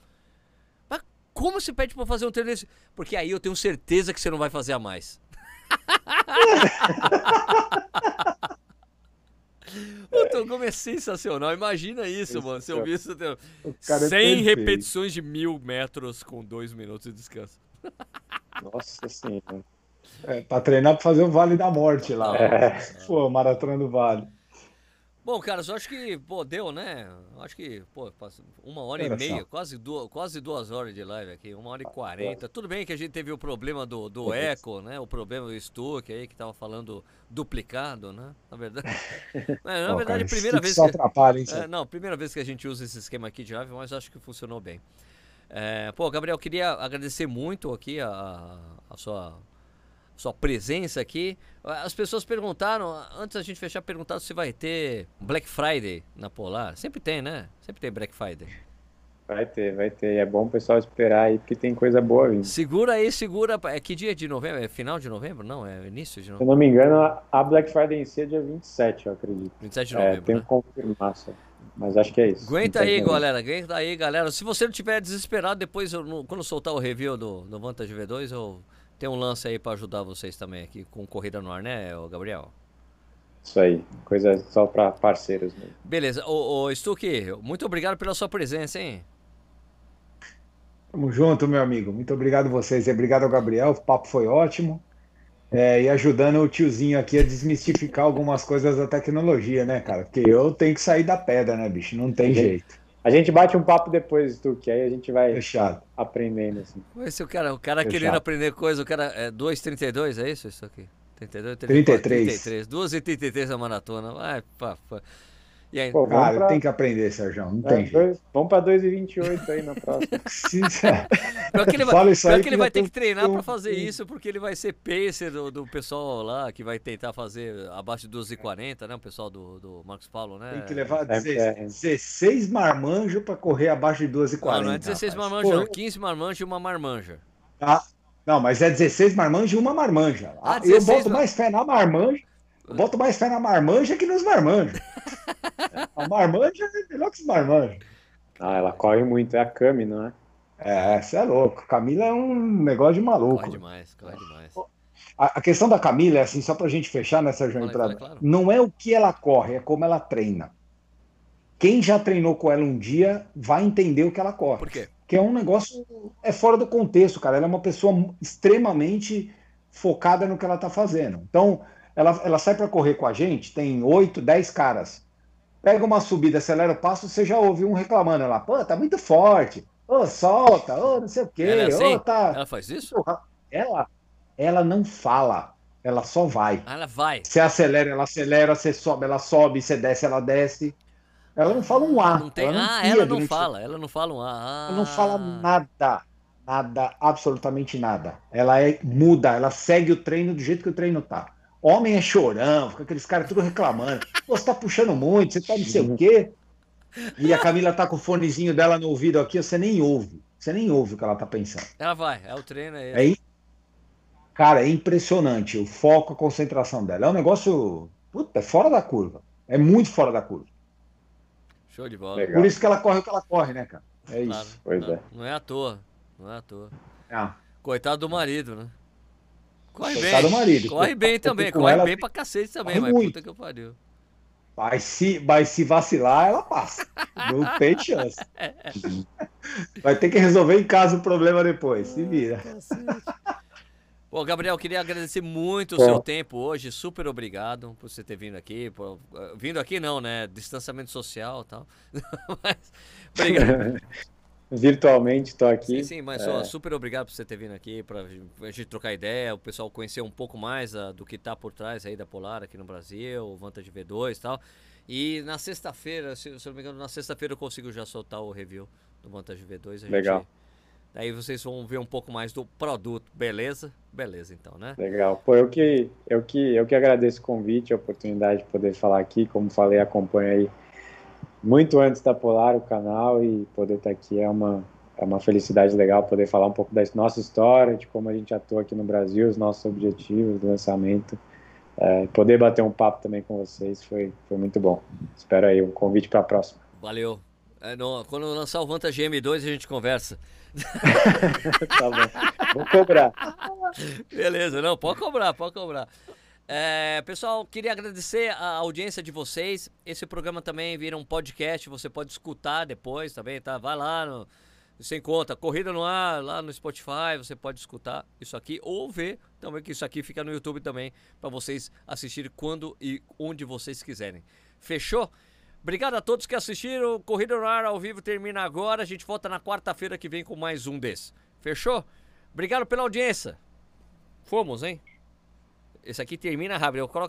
Mas como se pede para fazer um treino desse? Porque aí eu tenho certeza que você não vai fazer a mais. O Togumi é sensacional. Imagina isso, mano. Se eu vi isso, 100 é repetições de mil metros com dois minutos de descanso. Nossa senhora. É, pra treinar pra fazer o Vale da Morte lá. É. Pô, Maratona do Vale. Bom, cara, eu acho que, pô, deu, né? Acho que, pô, uma hora e meia, quase duas, quase duas horas de live aqui, uma hora e quarenta. Tudo bem que a gente teve o problema do, do eco, né? O problema do Stuck aí, que tava falando duplicado, né? Na verdade. É, na verdade, cara, primeira vez. Só que, atrapalha, hein? É, não, primeira vez que a gente usa esse esquema aqui de live, mas acho que funcionou bem. É, pô, Gabriel, queria agradecer muito aqui a, a sua sua presença aqui. As pessoas perguntaram, antes da gente fechar, perguntaram se vai ter Black Friday na Polar. Sempre tem, né? Sempre tem Black Friday. Vai ter, vai ter. É bom o pessoal esperar aí, porque tem coisa boa vindo. Segura aí, segura. É que dia de novembro? É final de novembro? Não, é início de novembro. Se eu não me engano, a Black Friday em si é dia 27, eu acredito. 27 de novembro. É, tenho né? que confirmar só. Mas acho que é isso. Aguenta aí, galera. Aguenta aí, galera. Se você não tiver desesperado, depois, eu, quando soltar o review do, do Vantage V2, eu tem um lance aí para ajudar vocês também aqui com Corrida no Ar, né, Gabriel? Isso aí, coisa só para parceiros mesmo. Beleza. Ô, ô Stuque, muito obrigado pela sua presença, hein? Tamo junto, meu amigo. Muito obrigado a vocês. Obrigado ao Gabriel, o papo foi ótimo. É, e ajudando o tiozinho aqui a desmistificar algumas coisas da tecnologia, né, cara? Porque eu tenho que sair da pedra, né, bicho? Não tem jeito. A gente bate um papo depois, tu, que aí a gente vai Fechado. aprendendo, assim. Esse o cara, o cara querendo aprender coisa, o cara é 2,32, é isso? Isso aqui? 32, 34, 33. 33. 2 e 33 a maratona. Vai, pá, pá. E aí, Pô, cara, pra... tem que aprender, Sérgio. Não é, tem dois, Vamos para 2,28 aí na próxima. pior que ele vai, Fala isso aí que ele vai ter que treinar para fazer isso, porque ele vai ser pacer do, do, pessoal lá, que vai tentar fazer abaixo de 2,40, né? O pessoal do, do Marcos Paulo, né? Tem que levar 16, é, marmanjos para correr abaixo de 2,40. Não, não é 16 marmanjos, Pô, 15 marmanjos e uma marmanja. Ah, não, mas é 16 marmanjos e uma marmanja. Ah, eu boto mais fé na marmanja eu boto mais fé na marmanja que nos marmanjos. A marmanja é melhor que os marmanjos. Ah, ela corre muito, é a Cami, não é? É, você é louco. Camila é um negócio de maluco. Corre demais, corre demais. a, a, questão da Camila é assim, só pra gente fechar, né, Sérgio Entrada? Claro. Não é o que ela corre, é como ela treina. Quem já treinou com ela um dia vai entender o que ela corre. Por quê? Que é um negócio. É fora do contexto, cara. Ela é uma pessoa extremamente focada no que ela está fazendo. Então, ela, ela sai para correr com a gente, tem oito, dez caras. Pega uma subida, acelera o passo, você já ouve um reclamando lá, pô, tá muito forte, ô, solta, ô, não sei o quê, ela, é assim? ô, tá. Ela faz isso? Ela, ela não fala, ela só vai. Ah, ela vai. Você acelera, ela acelera, você sobe, ela sobe, você desce, ela desce. Ela não fala um A. Não tem... Ela não ah, ela não fala, ela não fala um A. Ah. Ela não fala nada. Nada, absolutamente nada. Ela é muda, ela segue o treino do jeito que o treino tá. Homem é chorão, fica aqueles caras tudo reclamando. Você tá puxando muito, você tá não sei o quê. E a Camila tá com o fonezinho dela no ouvido aqui, você nem ouve. Você nem ouve o que ela tá pensando. Ela vai, é o treino aí. É, cara, é impressionante o foco, a concentração dela. É um negócio, puta, é fora da curva. É muito fora da curva. Show de bola. Legal. Por isso que ela corre o que ela corre, né, cara? É claro, isso. Pois não, é. Não é à toa. Não é à toa. Ah. Coitado do marido, né? Corre Coitado bem. do marido. Corre bem também. Corre ela... bem pra cacete também, mas muito. puta que eu pariu. Mas se, mas se vacilar, ela passa. Não tem chance. Vai ter que resolver em casa o problema depois. Se vira. Bom, Gabriel, queria agradecer muito o seu tempo hoje. Super obrigado por você ter vindo aqui. Por... Vindo aqui não, né? Distanciamento social e tal. Mas, obrigado. virtualmente estou aqui. Sim, sim, mas é... super obrigado por você ter vindo aqui para a gente trocar ideia, o pessoal conhecer um pouco mais a, do que está por trás aí da Polar aqui no Brasil, o Vantage V2 e tal. E na sexta-feira, se, se, não me engano, na sexta-feira eu consigo já soltar o review do Vantage V2. Legal. Daí vocês vão ver um pouco mais do produto, beleza? Beleza, então, né? Legal. Pô, eu que, eu que, eu que agradeço o convite, a oportunidade de poder falar aqui. Como falei, acompanho aí muito antes da Polar o canal e poder estar aqui é uma, é uma felicidade legal poder falar um pouco da nossa história, de como a gente atua aqui no Brasil, os nossos objetivos do lançamento. É, poder bater um papo também com vocês foi, foi muito bom. Espero aí um convite para a próxima. Valeu. É, no, quando lançar o Vantage M2 a gente conversa. tá bom. Vou cobrar. Beleza, não, pode cobrar, pode cobrar. É, pessoal, queria agradecer a audiência de vocês. Esse programa também vira um podcast, você pode escutar depois também, tá? Vai lá no. Você encontra Corrida no Ar, lá no Spotify, você pode escutar isso aqui ou ver também que isso aqui fica no YouTube também, para vocês assistirem quando e onde vocês quiserem. Fechou? Obrigado a todos que assistiram. Corrida no Ar ao vivo termina agora. A gente volta na quarta-feira que vem com mais um desses. Fechou? Obrigado pela audiência. Fomos, hein? Esse aqui termina rápido. Eu coloco